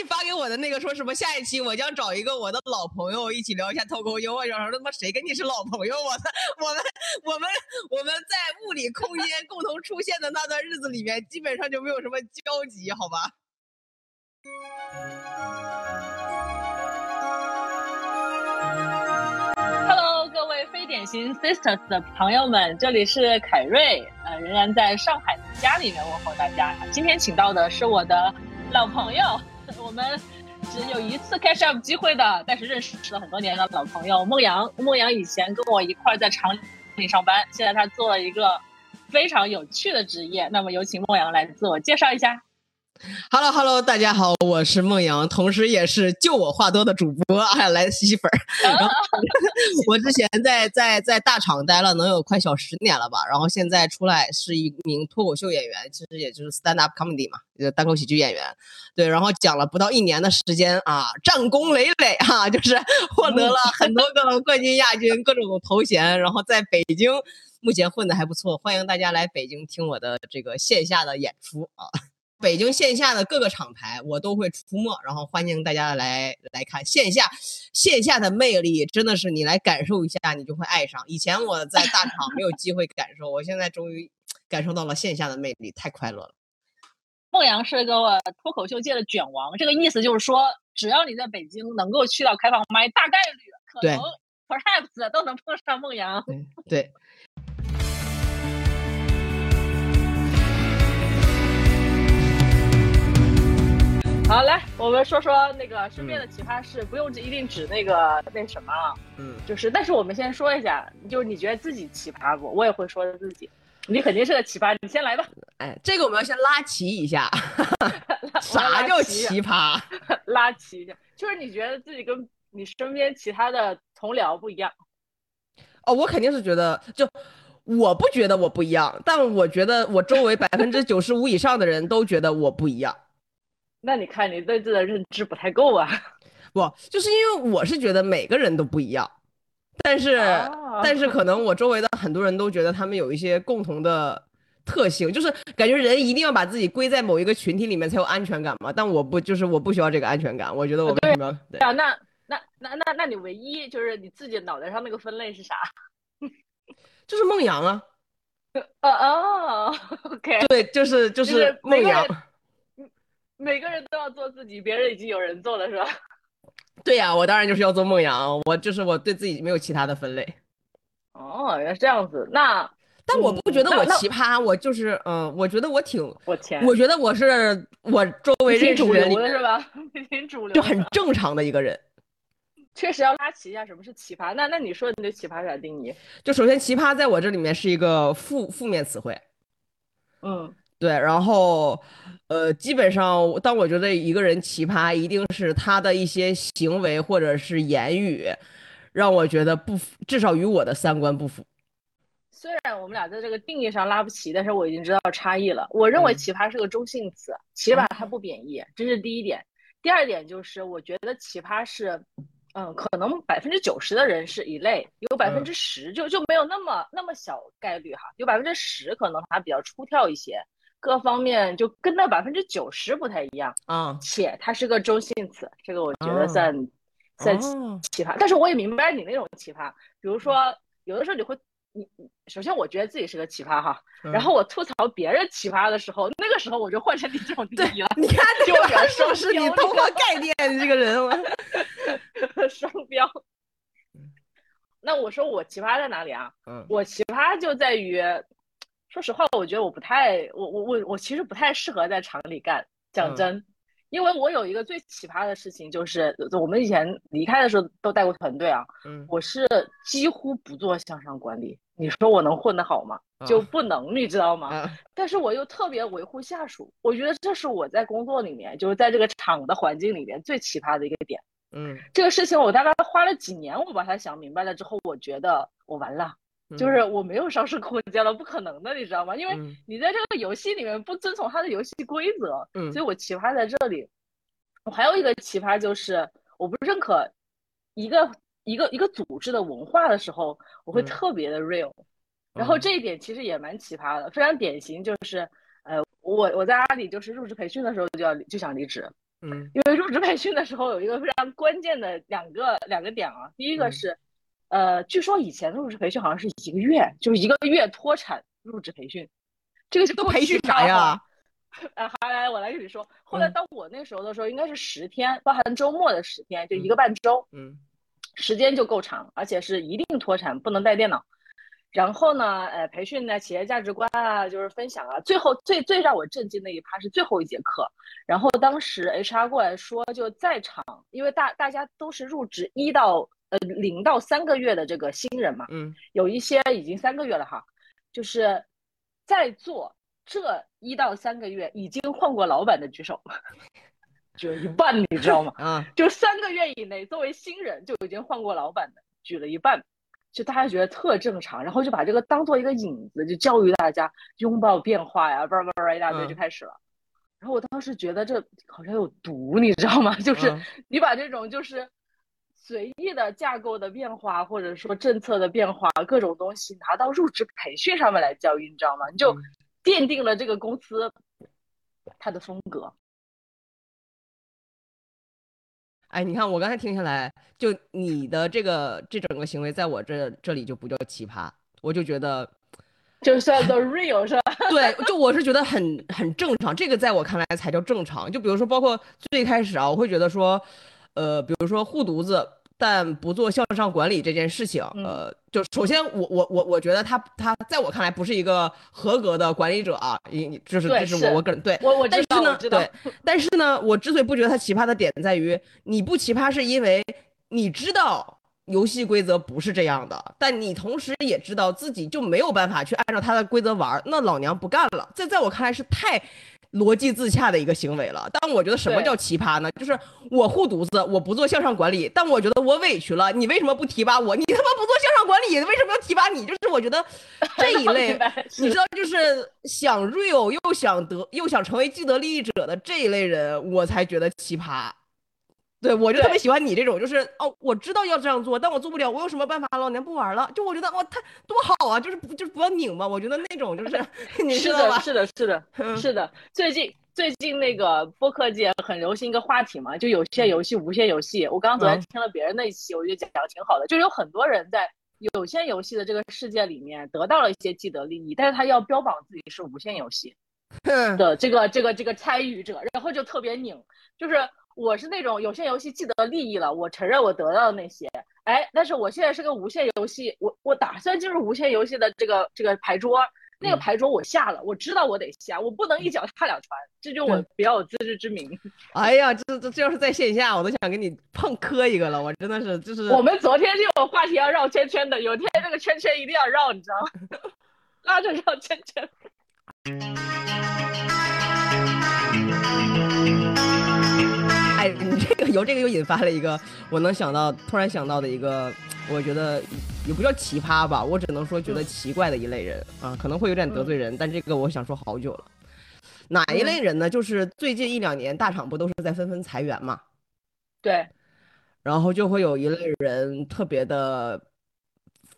你发给我的那个说什么下一期我将找一个我的老朋友一起聊一下脱口秀，我想说他妈谁跟你是老朋友？我操，我们我们我们在物理空间共同出现的那段日子里面，基本上就没有什么交集，好吧？非典型 sisters 的朋友们，这里是凯瑞，呃，仍然在上海的家里面问候大家。今天请到的是我的老朋友，我们只有一次 catch up 机会的，但是认识了很多年的老朋友孟阳。孟阳以前跟我一块在厂里上班，现在他做了一个非常有趣的职业。那么有请孟阳来自我介绍一下。Hello Hello，大家好，我是梦阳，同时也是就我话多的主播，还有来吸粉儿。然后我之前在在在大厂待了能有快小十年了吧，然后现在出来是一名脱口秀演员，其实也就是 stand up comedy 嘛，就单口喜剧演员。对，然后讲了不到一年的时间啊，战功累累哈，就是获得了很多个冠军、亚军各种头衔，然后在北京目前混的还不错，欢迎大家来北京听我的这个线下的演出啊。北京线下的各个厂牌，我都会出没，然后欢迎大家来来看线下，线下的魅力真的是你来感受一下，你就会爱上。以前我在大厂没有机会感受，我现在终于感受到了线下的魅力，太快乐了。孟阳是个脱口秀界的卷王，这个意思就是说，只要你在北京能够去到开放麦，大概率可能 perhaps 都能碰上孟阳。对。好，来，我们说说那个身边的奇葩事，不用一定指那个那什么了，嗯，就是，但是我们先说一下，就是你觉得自己奇葩不？我也会说自己，你肯定是个奇葩，你先来吧。哎，这个我们要先拉齐一下，啥叫奇葩？拉齐一下，就是你觉得自己跟你身边其他的同僚不一样。哦，我肯定是觉得，就我不觉得我不一样，但我觉得我周围百分之九十五以上的人都觉得我不一样。那你看，你对这的认知不太够啊！不，就是因为我是觉得每个人都不一样，但是但是可能我周围的很多人都觉得他们有一些共同的特性，就是感觉人一定要把自己归在某一个群体里面才有安全感嘛。但我不，就是我不需要这个安全感。我觉得我为什么？对啊，那那那那那你唯一就是你自己脑袋上那个分类是啥？就是梦阳啊！哦哦，OK，对，就是就是梦阳。每个人都要做自己，别人已经有人做了，是吧？对呀，我当然就是要做梦阳，我就是我对自己没有其他的分类。哦，原来是这样子。那但我不觉得我奇葩，我就是嗯，我觉得我挺我天，我觉得我是我周围认识人里是吧？挺主流，就很正常的一个人。确实要拉齐一下什么是奇葩。那那你说你对奇葩咋定义？就首先奇葩在我这里面是一个负负面词汇。嗯。对，然后，呃，基本上，当我觉得一个人奇葩，一定是他的一些行为或者是言语，让我觉得不符，至少与我的三观不符。虽然我们俩在这个定义上拉不齐，但是我已经知道差异了。我认为奇葩是个中性词，起码它不贬义，这是第一点。第二点就是，我觉得奇葩是，嗯，可能百分之九十的人是一类，有百分之十就就没有那么那么小概率哈，有百分之十可能他比较出挑一些。各方面就跟那百分之九十不太一样啊，且它是个中性词，这个我觉得算算奇葩。但是我也明白你那种奇葩，比如说有的时候你会，你首先我觉得自己是个奇葩哈，然后我吐槽别人奇葩的时候，那个时候我就换成你这种定义了。你看，就说是你偷换概念，你这个人，双标。那我说我奇葩在哪里啊？嗯，我奇葩就在于。说实话，我觉得我不太，我我我我其实不太适合在厂里干。讲真，因为我有一个最奇葩的事情，就是我们以前离开的时候都带过团队啊。嗯，我是几乎不做向上管理。你说我能混得好吗？就不能，你知道吗？但是我又特别维护下属，我觉得这是我在工作里面，就是在这个厂的环境里面最奇葩的一个点。嗯，这个事情我大概花了几年，我把它想明白了之后，我觉得我完了。就是我没有上升空间了，不可能的，你知道吗？因为你在这个游戏里面不遵从它的游戏规则，嗯。所以我奇葩在这里。我还有一个奇葩就是，我不认可一个一个一个组织的文化的时候，我会特别的 real。然后这一点其实也蛮奇葩的，非常典型就是，呃，我我在阿里就是入职培训的时候就要就想离职，嗯，因为入职培训的时候有一个非常关键的两个两个点啊，第一个是，呃，据说以前的入职培训好像是一个月，就是一个月脱产入职培训，这个是都培训啥呀？啊，好，来我来跟你说，后来到我那时候的时候，应该是十天，包含周末的十天，就一个半周，嗯，时间就够长，而且是一定脱产，不能带电脑。然后呢，呃，培训呢，企业价值观啊，就是分享啊。最后最最让我震惊的一趴是最后一节课。然后当时 HR 过来说，就在场，因为大大家都是入职一到呃零到三个月的这个新人嘛，嗯，有一些已经三个月了哈，就是在做这一到三个月已经换过老板的举手，就一半，你知道吗？啊，就三个月以内，作为新人就已经换过老板的举了一半。就大家觉得特正常，然后就把这个当做一个引子，就教育大家拥抱变化呀，叭叭叭一大堆就开始了。然后我当时觉得这好像有毒，你知道吗？就是你把这种就是随意的架构的变化，或者说政策的变化，各种东西拿到入职培训上面来教育，你知道吗？你就奠定了这个公司它的风格。哎，你看我刚才听下来，就你的这个这整个行为，在我这这里就不叫奇葩，我就觉得，就算 the real 是吧？对，就我是觉得很很正常，这个在我看来才叫正常。就比如说，包括最开始啊，我会觉得说，呃，比如说护犊子。但不做向上管理这件事情，呃，就首先我我我我觉得他他在我看来不是一个合格的管理者啊，你就是这是我我个人对，我我但是呢对，但是呢，我之所以不觉得他奇葩的点在于，你不奇葩是因为你知道游戏规则不是这样的，但你同时也知道自己就没有办法去按照他的规则玩，那老娘不干了，这在我看来是太。逻辑自洽的一个行为了，但我觉得什么叫奇葩呢？就是我护犊子，我不做向上管理，但我觉得我委屈了，你为什么不提拔我？你他妈不做向上管理，为什么要提拔你？就是我觉得 这一类，你知道，就是想 real 又想得又想成为既得利益者的这一类人，我才觉得奇葩。对，我就特别喜欢你这种，就是哦，我知道要这样做，但我做不了，我有什么办法？老娘不玩了。就我觉得哇，他多好啊，就是不就是不要拧嘛。我觉得那种就是，你知道吧？是的，是的，是的，是的。最近最近那个播客界很流行一个话题嘛，就有限游戏、无限游戏。我刚刚昨天听了别人那一期，我觉得讲的挺好的。就有很多人在有限游戏的这个世界里面得到了一些既得利益，但是他要标榜自己是无限游戏的这个这个这个参与者，然后就特别拧，就是。我是那种有限游戏既得利益了，我承认我得到的那些，哎，但是我现在是个无限游戏，我我打算进入无限游戏的这个这个牌桌，那个牌桌我下了，我知道我得下，我不能一脚踏两船，这就我比较有自知之明。哎呀，这这这要是在线下，我都想给你碰磕一个了，我真的是就是。我们昨天就有话题要绕圈圈的，有天这个圈圈一定要绕，你知道吗？拉着绕圈圈。由这个又引发了一个我能想到、突然想到的一个，我觉得也不叫奇葩吧，我只能说觉得奇怪的一类人啊，可能会有点得罪人，但这个我想说好久了。哪一类人呢？就是最近一两年大厂不都是在纷纷裁员嘛？对。然后就会有一类人特别的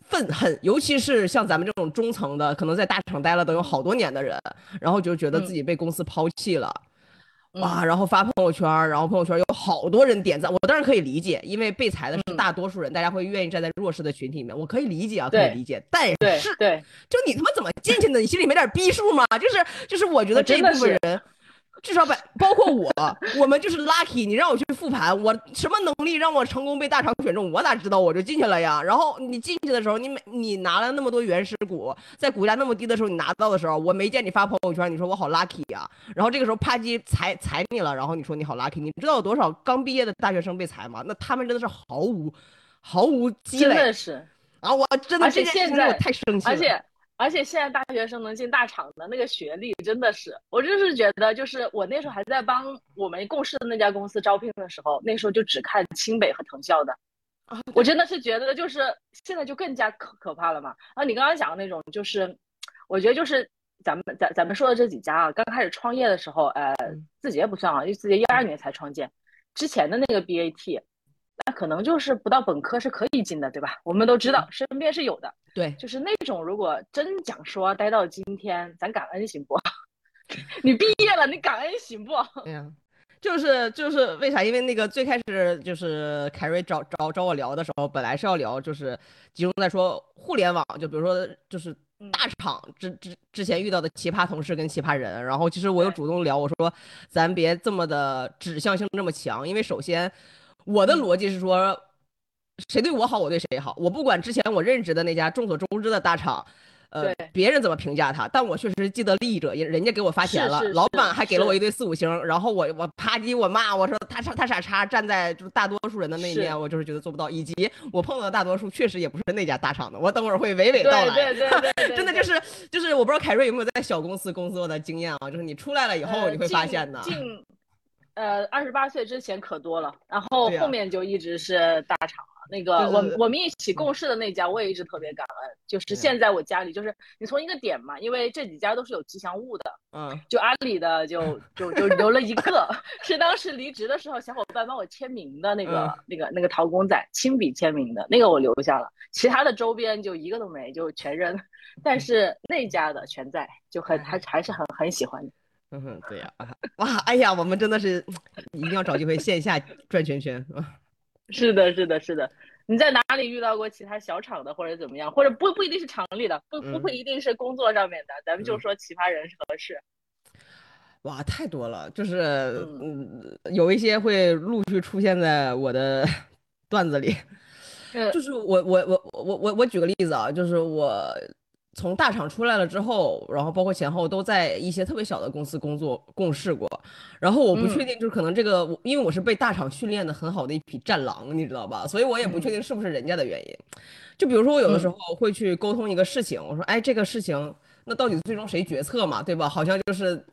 愤恨，尤其是像咱们这种中层的，可能在大厂待了都有好多年的人，然后就觉得自己被公司抛弃了。哇，然后发朋友圈，然后朋友圈有好多人点赞，我当然可以理解，因为被裁的是大多数人，大家会愿意站在弱势的群体里面，我可以理解啊，可以理解。但是，对，就你他妈怎么进去的？你心里没点逼数吗？就是，就是我觉得这部分人。至少把包括我，我们就是 lucky。你让我去复盘，我什么能力让我成功被大厂选中？我哪知道我就进去了呀。然后你进去的时候，你每你拿了那么多原始股，在股价那么低的时候你拿到的时候，我没见你发朋友圈，你说我好 lucky 呀。然后这个时候啪叽裁裁你了，然后你说你好 lucky。你知道有多少刚毕业的大学生被裁吗？那他们真的是毫无毫无积累。真的是啊，我真的这件事情我太生气了。而且。而且现在大学生能进大厂的那个学历真的是，我就是觉得，就是我那时候还在帮我们共事的那家公司招聘的时候，那时候就只看清北和藤校的，我真的是觉得就是现在就更加可可怕了嘛。啊，你刚刚讲的那种，就是我觉得就是咱们咱咱们说的这几家啊，刚开始创业的时候，呃，字节不算啊，因为字节一二年才创建，之前的那个 BAT。那可能就是不到本科是可以进的，对吧？我们都知道，身边是有的。对，就是那种如果真讲说待到今天，咱感恩行不？你毕业了，你感恩行不？对呀，就是就是为啥？因为那个最开始就是凯瑞找找找我聊的时候，本来是要聊就是集中在说互联网，就比如说就是大厂之之之前遇到的奇葩同事跟奇葩人。然后其实我又主动聊，我说咱别这么的指向性这么强，因为首先我的逻辑是说，谁对我好，我对谁好。我不管之前我任职的那家众所周知的大厂。呃，别人怎么评价他？但我确实既得利益者，人人家给我发钱了，老板还给了我一堆四五星，然后我我啪叽我骂我说他傻他傻叉，站在就是大多数人的那一面，我就是觉得做不到。以及我碰到的大多数确实也不是那家大厂的，我等会儿会娓娓道来。对对对，真的就是就是我不知道凯瑞有没有在小公司工作的经验啊？就是你出来了以后你会发现呢。近呃二十八岁之前可多了，然后后面就一直是大厂。那个我我们一起共事的那家，我也一直特别感恩。就是现在我家里，就是你从一个点嘛，因为这几家都是有吉祥物的，嗯，就阿里的就 就就留了一个，是当时离职的时候小伙伴帮我签名的那个那个那个陶公仔亲笔签名的那个我留下了，其他的周边就一个都没，就全扔。但是那家的全在，就很还还是很很喜欢。嗯哼，对呀，哇，哎呀，我们真的是一定要找机会线下转圈圈啊。是的，是的，是的。你在哪里遇到过其他小厂的，或者怎么样？或者不不一定是厂里的，不不不一定是工作上面的，咱们就说奇葩人是合适。哇，太多了，就是嗯，有一些会陆续出现在我的 段子里。就是我我我我我我举个例子啊，就是我。从大厂出来了之后，然后包括前后都在一些特别小的公司工作共事过，然后我不确定，就是可能这个，因为我是被大厂训练的很好的一匹战狼，你知道吧？所以我也不确定是不是人家的原因。就比如说我有的时候会去沟通一个事情，我说，哎，这个事情那到底最终谁决策嘛，对吧？好像就是，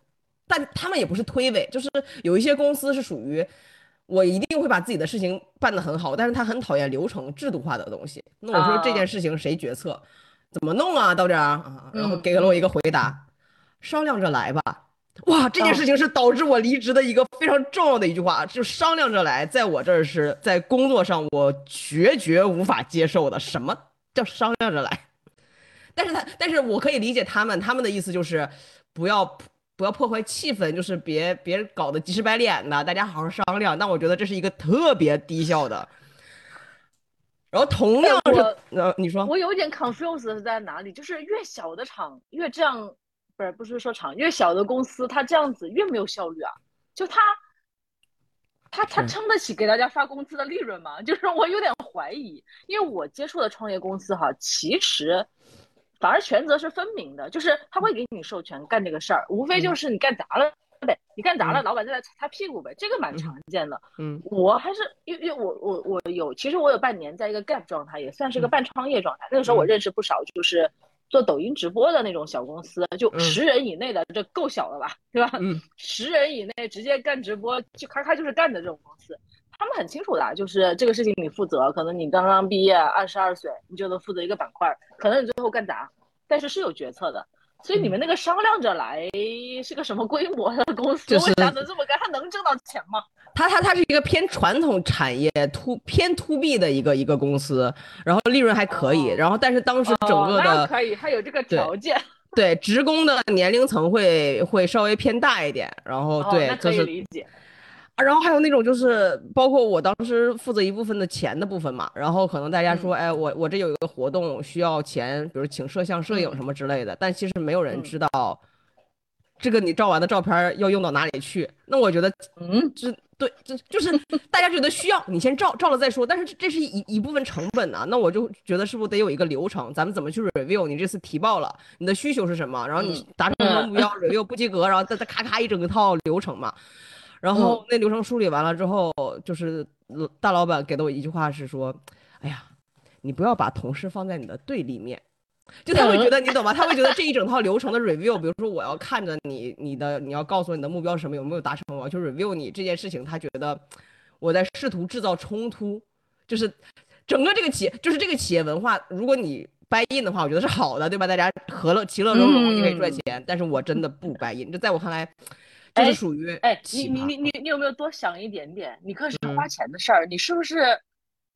但他们也不是推诿，就是有一些公司是属于我一定会把自己的事情办得很好，但是他很讨厌流程制度化的东西。那我说这件事情谁决策？怎么弄啊，道长啊？然后给了我一个回答，商量着来吧。哇，这件事情是导致我离职的一个非常重要的一句话，就商量着来，在我这儿是在工作上我决绝无法接受的。什么叫商量着来？但是他，但是我可以理解他们，他们的意思就是不要不要破坏气氛，就是别别搞得急赤白脸的，大家好好商量。但我觉得这是一个特别低效的。然后同样是，呃，你说我有点 confused 是在哪里？就是越小的厂越这样，不是不是说厂越小的公司，它这样子越没有效率啊。就他，他他撑得起给大家发工资的利润吗？就是我有点怀疑，因为我接触的创业公司哈，其实反而权责是分明的，就是他会给你授权干这个事儿，无非就是你干砸了。对，你干砸了，老板再来擦擦屁股呗，这个蛮常见的。嗯，我还是因为因为我我我有，其实我有半年在一个 gap 状态，也算是个半创业状态。那个时候我认识不少，就是做抖音直播的那种小公司，就十人以内的，这够小了吧，对吧？嗯，十人以内直接干直播，就咔咔就是干的这种公司，他们很清楚的，就是这个事情你负责，可能你刚刚毕业，二十二岁，你就能负责一个板块，可能你最后干砸，但是是有决策的。所以你们那个商量着来是个什么规模的公司？就是能这么干，他能挣到钱吗？他他他是一个偏传统产业突偏 to B 的一个一个公司，然后利润还可以，然后但是当时整个的可以，他有这个条件。对，职工的年龄层会会稍微偏大一点，然后对，可以理解。然后还有那种就是，包括我当时负责一部分的钱的部分嘛，然后可能大家说，哎，我我这有一个活动需要钱，比如请摄像、摄影什么之类的，但其实没有人知道，这个你照完的照片要用到哪里去。那我觉得，嗯，这对，这就是 大家觉得需要，你先照照了再说。但是这是一一部分成本啊，那我就觉得是不是得有一个流程，咱们怎么去 review？你这次提报了，你的需求是什么？然后你达成什么目标，review 不及格，然后再再咔咔一整个套流程嘛。然后那流程梳理完了之后，就是大老板给的我一句话是说：“哎呀，你不要把同事放在你的对立面，就他会觉得你懂吗？他会觉得这一整套流程的 review，比如说我要看着你，你的你要告诉我你的目标是什么，有没有达成，我要去 review 你这件事情，他觉得我在试图制造冲突，就是整个这个企业，就是这个企业文化，如果你 buy in 的话，我觉得是好的，对吧？大家和乐其乐融融，你可以赚钱，但是我真的不掰印这在我看来。”这是属于哎，你你你你你有没有多想一点点？你可是花钱的事儿，你是不是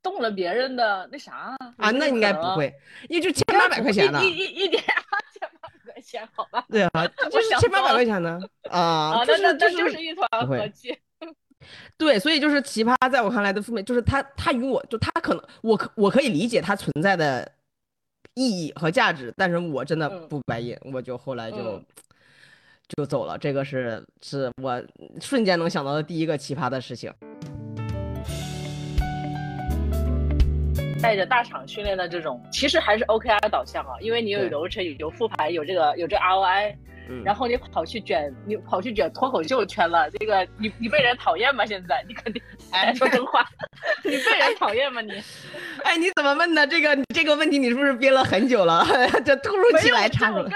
动了别人的那啥啊？那应该不会，也就千八百块钱呢，一一一点千八百块钱，好吧？对啊，就是千八百块钱呢啊，那那那就是一团和气。对，所以就是奇葩，在我看来的负面就是他，他与我就他可能我可我可以理解他存在的意义和价值，但是我真的不白银，我就后来就就走了。这个是是我瞬间能想到的第一个奇葩的事情。带着大厂训练的这种，其实还是 OKR 导向啊，因为你有流程、有复盘、有这个有这 ROI。然后你跑去卷，你跑去卷脱口秀圈了，这个你你被人讨厌吗？现在你肯定 哎说真话，你被人讨厌吗？你 哎你怎么问的？这个这个问题你是不是憋了很久了？这突如其来插入。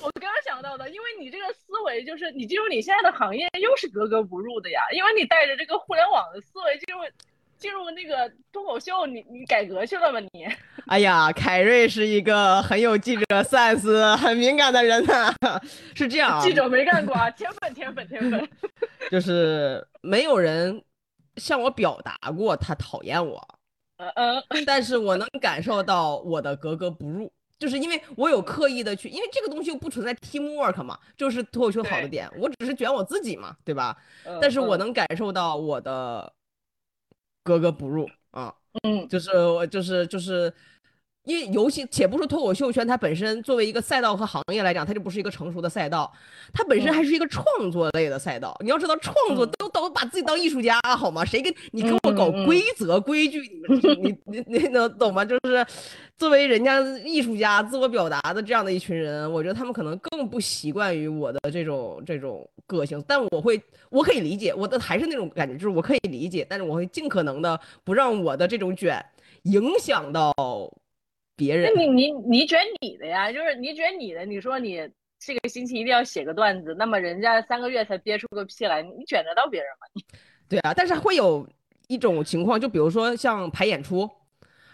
我刚刚想到的，因为你这个思维就是你进入你现在的行业又是格格不入的呀，因为你带着这个互联网的思维进入。进入那个脱口秀，你你改革去了吗？你？哎呀，凯瑞是一个很有记者 sense、很敏感的人呐，是这样。记者没干过，啊，天分，天分，天分。就是没有人向我表达过他讨厌我，嗯嗯，但是我能感受到我的格格不入，就是因为我有刻意的去，因为这个东西又不存在 teamwork 嘛，就是脱口秀好的点，我只是卷我自己嘛，对吧？但是我能感受到我的。格格不入啊，嗯，就是我就是就是，因为游戏且不说脱口秀圈，它本身作为一个赛道和行业来讲，它就不是一个成熟的赛道，它本身还是一个创作类的赛道。你要知道，创作都都把自己当艺术家好吗？谁跟你跟我搞规则规矩？你们你你你能懂吗？就是。作为人家艺术家自我表达的这样的一群人，我觉得他们可能更不习惯于我的这种这种个性，但我会，我可以理解，我的还是那种感觉，就是我可以理解，但是我会尽可能的不让我的这种卷影响到别人。那你你你卷你的呀，就是你卷你的，你说你这个星期一定要写个段子，那么人家三个月才憋出个屁来，你卷得到别人吗？对啊，但是会有一种情况，就比如说像排演出。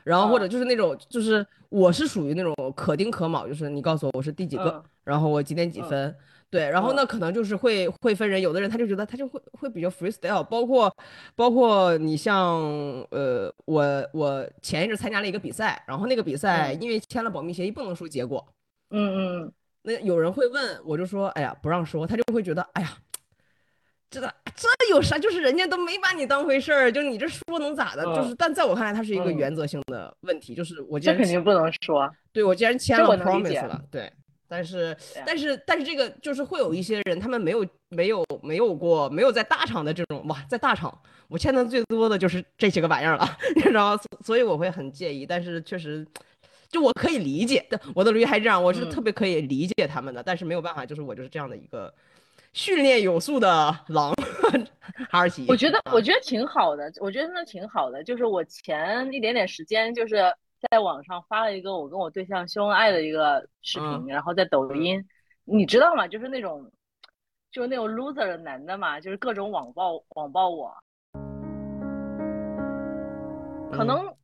然后或者就是那种，就是我是属于那种可丁可卯，就是你告诉我我是第几个，然后我几点几分，对，然后那可能就是会会分人，有的人他就觉得他就会会比较 freestyle，包括包括你像呃我我前一阵参加了一个比赛，然后那个比赛因为签了保密协议不能说结果，嗯嗯，那有人会问，我就说哎呀不让说，他就会觉得哎呀。这这有啥？就是人家都没把你当回事儿，就你这说能咋的？就是，但在我看来，它是一个原则性的问题。就是我这肯定不能说。对，我既然签了 promise 了，对。但是，但是，但是这个就是会有一些人，他们没有没有没有过没有在大厂的这种哇，在大厂我欠的最多的就是这些个玩意儿了，你知道所以我会很介意。但是确实，就我可以理解，我的驴还这样，我是特别可以理解他们的。但是没有办法，就是我就是这样的一个。训练有素的狼，哈士奇。我觉得，我觉得挺好的，我觉得真的挺好的。就是我前一点点时间，就是在网上发了一个我跟我对象秀恩爱的一个视频，然后在抖音，你知道吗？就是那种，就是那种 loser 的男的嘛，就是各种网暴网暴我，可能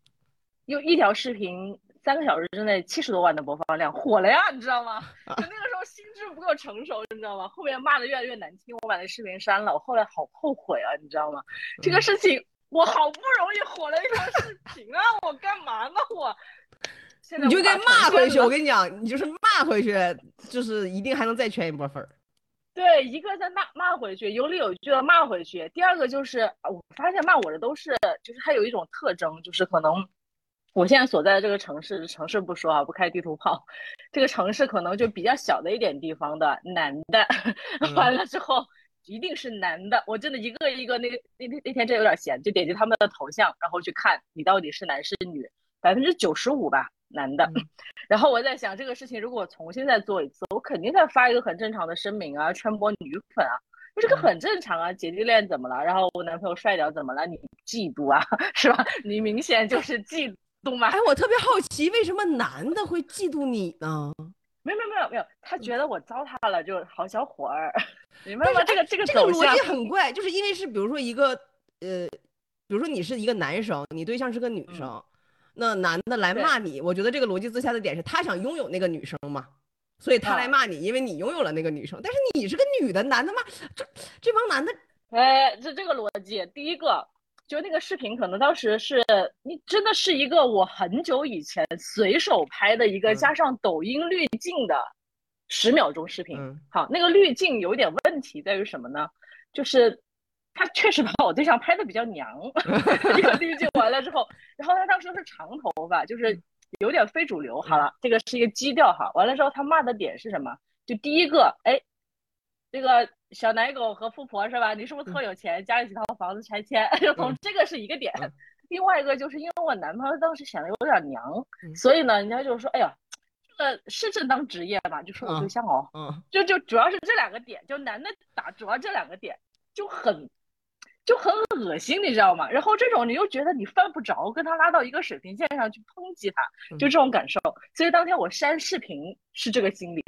有一条视频。三个小时之内七十多万的播放量火了呀，你知道吗？就那个时候心智不够成熟，你知道吗？后面骂的越来越难听，我把那视频删了。我后来好后悔啊，你知道吗？这个事情我好不容易火了一条视频啊，我干嘛呢？我现在你就该骂回去。我跟你讲，你就是骂回去，就是一定还能再圈一波粉儿。对，一个在骂骂回去，有理有据的骂回去。第二个就是我发现骂我的都是，就是他有一种特征，就是可能。我现在所在的这个城市，城市不说啊，不开地图炮，这个城市可能就比较小的一点地方的男的，完了之后一定是男的。我真的一个一个那那那那天真有点闲，就点击他们的头像，然后去看你到底是男是女，百分之九十五吧男的。然后我在想这个事情，如果我重新再做一次，我肯定再发一个很正常的声明啊，圈播女粉啊，这个很正常啊，姐弟恋怎么了？然后我男朋友帅掉怎么了？你嫉妒啊，是吧？你明显就是嫉。妒嘛？哎，我特别好奇，为什么男的会嫉妒你呢？没有没有没有没有，他觉得我糟蹋了，就好小伙儿，明白吗？这个这个这个逻辑很怪，就是因为是比如说一个呃，比如说你是一个男生，你对象是个女生，那男的来骂你，我觉得这个逻辑自洽的点是他想拥有那个女生嘛，所以他来骂你，因为你拥有了那个女生，但是你是个女的，男的骂这这帮男的，哎，这这个逻辑，第一个。就那个视频，可能当时是你真的是一个我很久以前随手拍的一个加上抖音滤镜的十秒钟视频。好，那个滤镜有点问题在于什么呢？就是他确实把我对象拍的比较娘。这个滤镜完了之后，然后他当时是长头发，就是有点非主流。好了，这个是一个基调哈。完了之后，他骂的点是什么？就第一个，哎，这个小奶狗和富婆是吧？你是不是特有钱，家里几套房子拆迁？就从这个是一个点。另外一个就是因为我男朋友当时显得有点娘，所以呢，人家就说，哎呀。这个，是正当职业吧？就说我对象哦，嗯，就就主要是这两个点，就男的打主要这两个点就很就很恶心，你知道吗？然后这种你又觉得你犯不着跟他拉到一个水平线上去抨击他，就这种感受。所以当天我删视频是这个心理。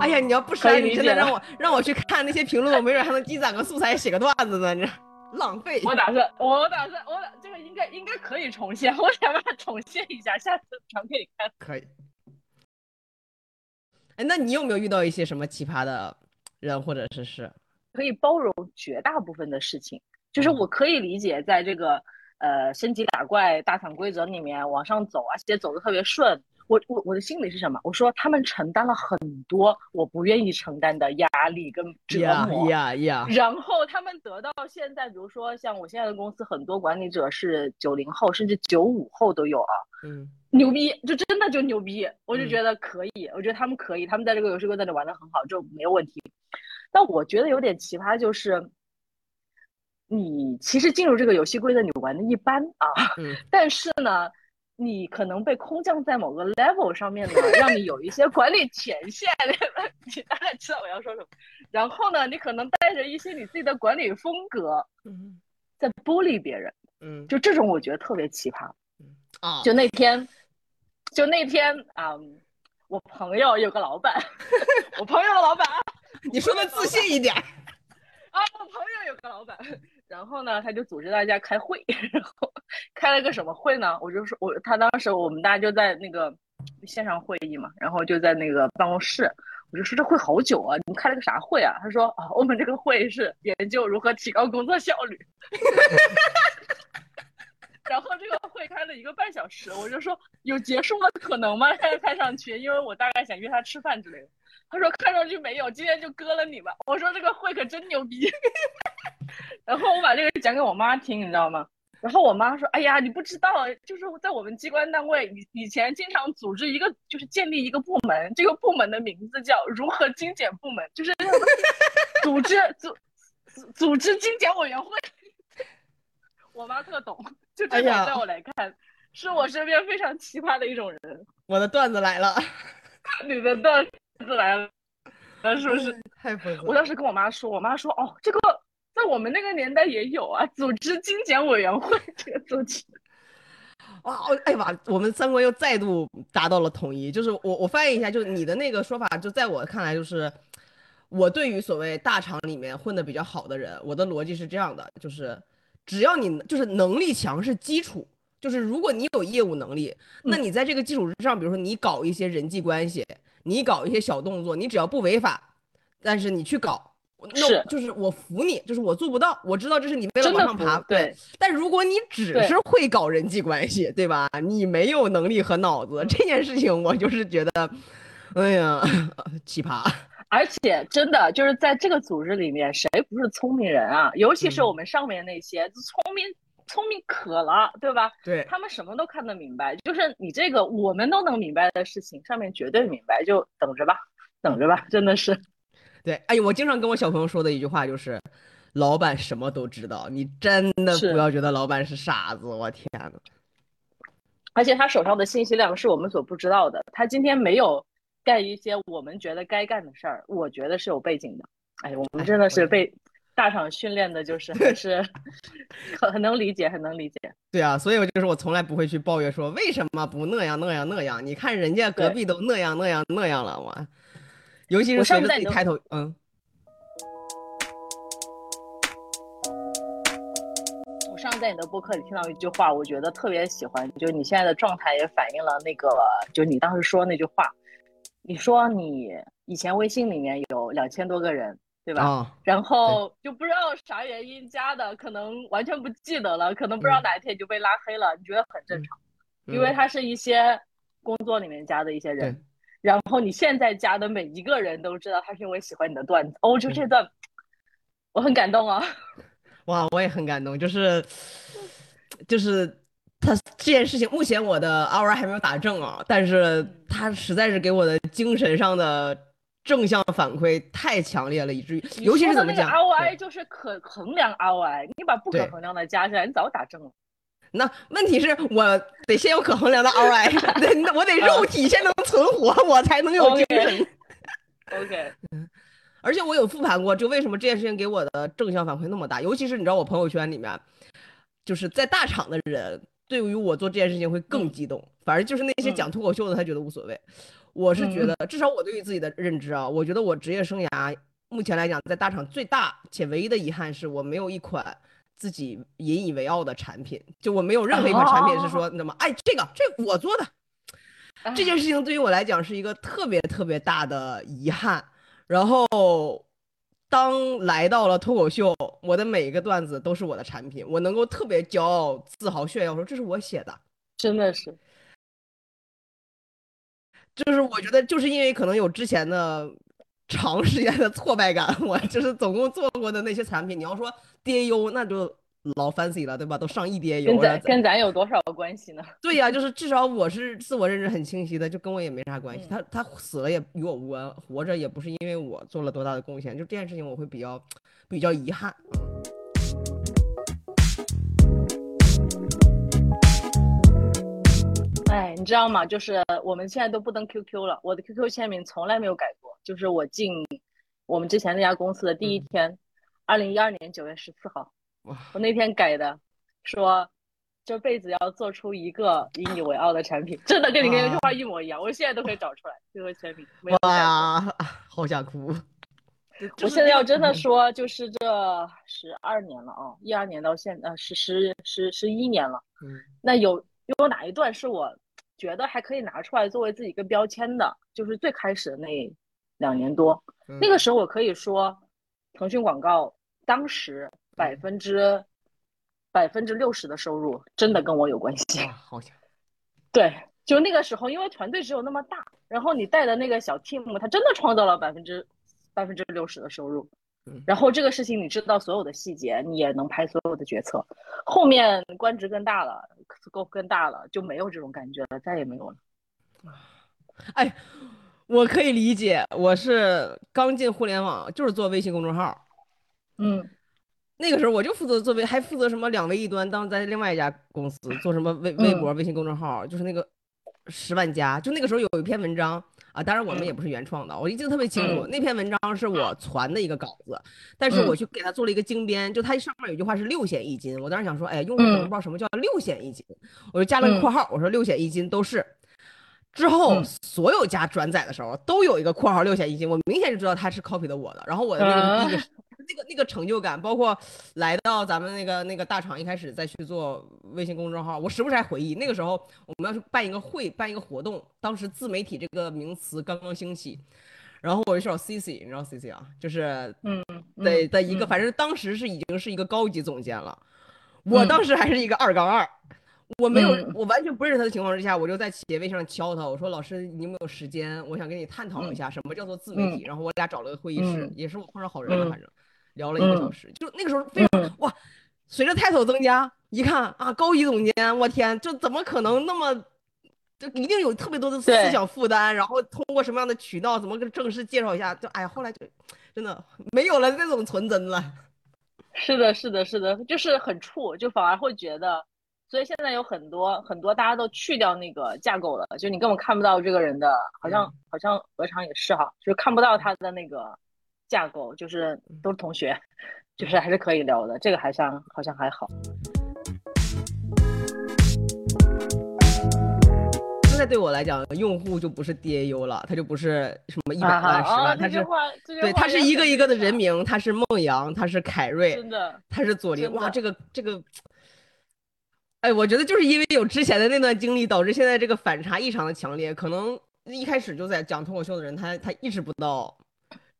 哎呀，你要不删，你真的让我让我去看那些评论，我没准还能积攒个素材写个段子呢，你。浪费！我打算，我打算，我这个应该应该可以重现，我想把它重现一下，下次传给你看。可以。哎，那你有没有遇到一些什么奇葩的人或者是事？可以包容绝大部分的事情，就是我可以理解，在这个呃升级打怪大厂规则里面往上走，而且走的特别顺。我我我的心里是什么？我说他们承担了很多我不愿意承担的压力跟折磨，呀呀。然后他们得到现在，比如说像我现在的公司，很多管理者是九零后，甚至九五后都有啊。嗯，牛逼，就真的就牛逼，我就觉得可以，我觉得他们可以，他们在这个游戏规则里玩的很好，就没有问题。但我觉得有点奇葩，就是你其实进入这个游戏规则，你玩的一般啊，但是呢。你可能被空降在某个 level 上面呢，让你有一些管理权限，你大概知道我要说什么。然后呢，你可能带着一些你自己的管理风格，嗯，在剥离别人，嗯，就这种我觉得特别奇葩，嗯啊，就那天，就那天啊，我朋友有个老板，我朋友的老板，你说的自信一点，啊，我朋友有个老板。然后呢，他就组织大家开会，然后开了个什么会呢？我就说，我他当时我们大家就在那个线上会议嘛，然后就在那个办公室，我就说这会好久啊，你们开了个啥会啊？他说啊，我们这个会是研究如何提高工作效率。然后这个会开了一个半小时，我就说有结束的可能吗？现 在开上去，因为我大概想约他吃饭之类的。他说看上去没有，今天就割了你吧。我说这个会可真牛逼。然后我把这个讲给我妈听，你知道吗？然后我妈说：“哎呀，你不知道，就是在我们机关单位，以以前经常组织一个，就是建立一个部门，这个部门的名字叫如何精简部门，就是 组织组组组织精简委员会。我妈特懂，就这样在我来看，是我身边非常奇葩的一种人。我的段子来了，你的段子来了，那是不是？太疯了！我当时跟我妈说，我妈说：“哦，这个。”在我们那个年代也有啊，组织精简委员会这个组织。哇，哎呀，我们三观又再度达到了统一。就是我我翻译一下，就是你的那个说法，就在我看来，就是我对于所谓大厂里面混的比较好的人，我的逻辑是这样的，就是只要你就是能力强是基础，就是如果你有业务能力，那你在这个基础之上，比如说你搞一些人际关系，你搞一些小动作，你只要不违法，但是你去搞。是，就是我服你，就是我做不到，我知道这是你为了往上爬。对，但如果你只是会搞人际关系，对吧？你没有能力和脑子，这件事情我就是觉得，哎呀，奇葩。而且真的就是在这个组织里面，谁不是聪明人啊？尤其是我们上面那些聪明聪明可了，对吧？对，他们什么都看得明白。就是你这个我们都能明白的事情，上面绝对明白，就等着吧，等着吧，真的是。对，哎我经常跟我小朋友说的一句话就是，老板什么都知道，你真的不要觉得老板是傻子，我天呐。而且他手上的信息量是我们所不知道的，他今天没有干一些我们觉得该干的事儿，我觉得是有背景的。哎，我们真的是被大厂训练的，就是还是很很能理解，很能理解。对啊，所以我就是我从来不会去抱怨说为什么不那样那样那样，你看人家隔壁都那样那样那样了，我。尤其是随着自己开头，嗯，我上次在你的播客里听到一句话，我觉得特别喜欢，就是你现在的状态也反映了那个，就你当时说那句话，你说你以前微信里面有两千多个人，对吧？然后就不知道啥原因加的，可能完全不记得了，可能不知道哪一天就被拉黑了，你觉得很正常，因为他是一些工作里面加的一些人。然后你现在加的每一个人都知道他是因为喜欢你的段子。哦，就这段，我很感动啊！哇，我也很感动，就是就是他这件事情，目前我的 ROI 还没有打正啊，但是他实在是给我的精神上的正向反馈太强烈了，以至于尤其是怎么讲，ROI 就是可衡量 ROI，你把不可衡量的加起来，你早打正了。那问题是我得先有可衡量的 ROI，我得肉体先能存活，我才能有精神。OK，而且我有复盘过，就为什么这件事情给我的正向反馈那么大？尤其是你知道，我朋友圈里面，就是在大厂的人，对于我做这件事情会更激动。反正就是那些讲脱口秀的，他觉得无所谓。我是觉得，至少我对于自己的认知啊，我觉得我职业生涯目前来讲，在大厂最大且唯一的遗憾是我没有一款。自己引以为傲的产品，就我没有任何一款产品是说那么，哎，这个这我做的这件事情对于我来讲是一个特别特别大的遗憾。然后当来到了脱口秀，我的每一个段子都是我的产品，我能够特别骄傲、自豪、炫耀说这是我写的，真的是。就是我觉得就是因为可能有之前的。长时间的挫败感，我就是总共做过的那些产品，你要说 DAU 那就老 fancy 了，对吧？都上亿 DAU 了。跟咱跟咱有多少关系呢？对呀，就是至少我是自我认知很清晰的，就跟我也没啥关系。他他死了也与我无关，活着也不是因为我做了多大的贡献，就这件事情我会比较比较遗憾。哎，你知道吗？就是我们现在都不登 QQ 了，我的 QQ 签名从来没有改过。就是我进我们之前那家公司的第一天，二零一二年九月十四号，我那天改的，说这辈子要做出一个引以为傲的产品，真的跟你那句话一模一样，我现在都可以找出来这个签名。哇呀，好想哭！我现在要真的说，就是这十二年了啊，一二年到现呃十十十十一年了。嗯，那有有哪一段是我觉得还可以拿出来作为自己一个标签的？就是最开始的那。两年多，那个时候我可以说，腾讯广告当时百分之百分之六十的收入真的跟我有关系。好强！对，就那个时候，因为团队只有那么大，然后你带的那个小 team，他真的创造了百分之百分之六十的收入。然后这个事情你知道所有的细节，你也能拍所有的决策。后面官职更大了，够更大了，就没有这种感觉了，再也没有了。哎。我可以理解，我是刚进互联网，就是做微信公众号。嗯，那个时候我就负责做微，还负责什么两微一端，当在另外一家公司做什么微微博、微信公众号，就是那个十万加。就那个时候有一篇文章啊，当然我们也不是原创的，我记得特别清楚。那篇文章是我传的一个稿子，但是我去给他做了一个精编，就他上面有句话是六险一金。我当时想说，哎，用户可能不知道什么叫六险一金，我就加了个括号，我说六险一金都是。之后，所有家转载的时候都有一个括号六险一金，我明显就知道他是 copy 的我的。然后我的那个那个那个那个成就感，包括来到咱们那个那个大厂一开始再去做微信公众号，我时不时还回忆那个时候我们要去办一个会，办一个活动，当时自媒体这个名词刚刚兴起，然后我就找 CC，你知道 CC 啊，就是嗯的的一个，反正当时是已经是一个高级总监了，我当时还是一个二杠二。我没有，我完全不认识他的情况之下，我就在企业微信上敲他，我说：“老师，你有没有时间？我想跟你探讨一下什么叫做自媒体。”然后我俩找了个会议室，也是我碰上好人了，反正聊了一个小时。就那个时候非常哇，随着 title 增加，一看啊，高级总监，我天，这怎么可能那么，就一定有特别多的思想负担。然后通过什么样的渠道，怎么跟正式介绍一下？就哎，后来就真的没有了那种纯真了。是的，是的，是的，就是很怵，就反而会觉得。所以现在有很多很多大家都去掉那个架构了，就你根本看不到这个人的，好像好像何尝也是哈，就是看不到他的那个架构，就是都是同学，就是还是可以聊的，这个还像好像还好。现在对我来讲，用户就不是 DAU 了，他就不是什么一百万十万，他是对，他是一个一个的人名，他是孟阳，他是凯瑞，真的，他是左琳，哇，这个这个。哎，我觉得就是因为有之前的那段经历，导致现在这个反差异常的强烈。可能一开始就在讲脱口秀的人，他他意识不到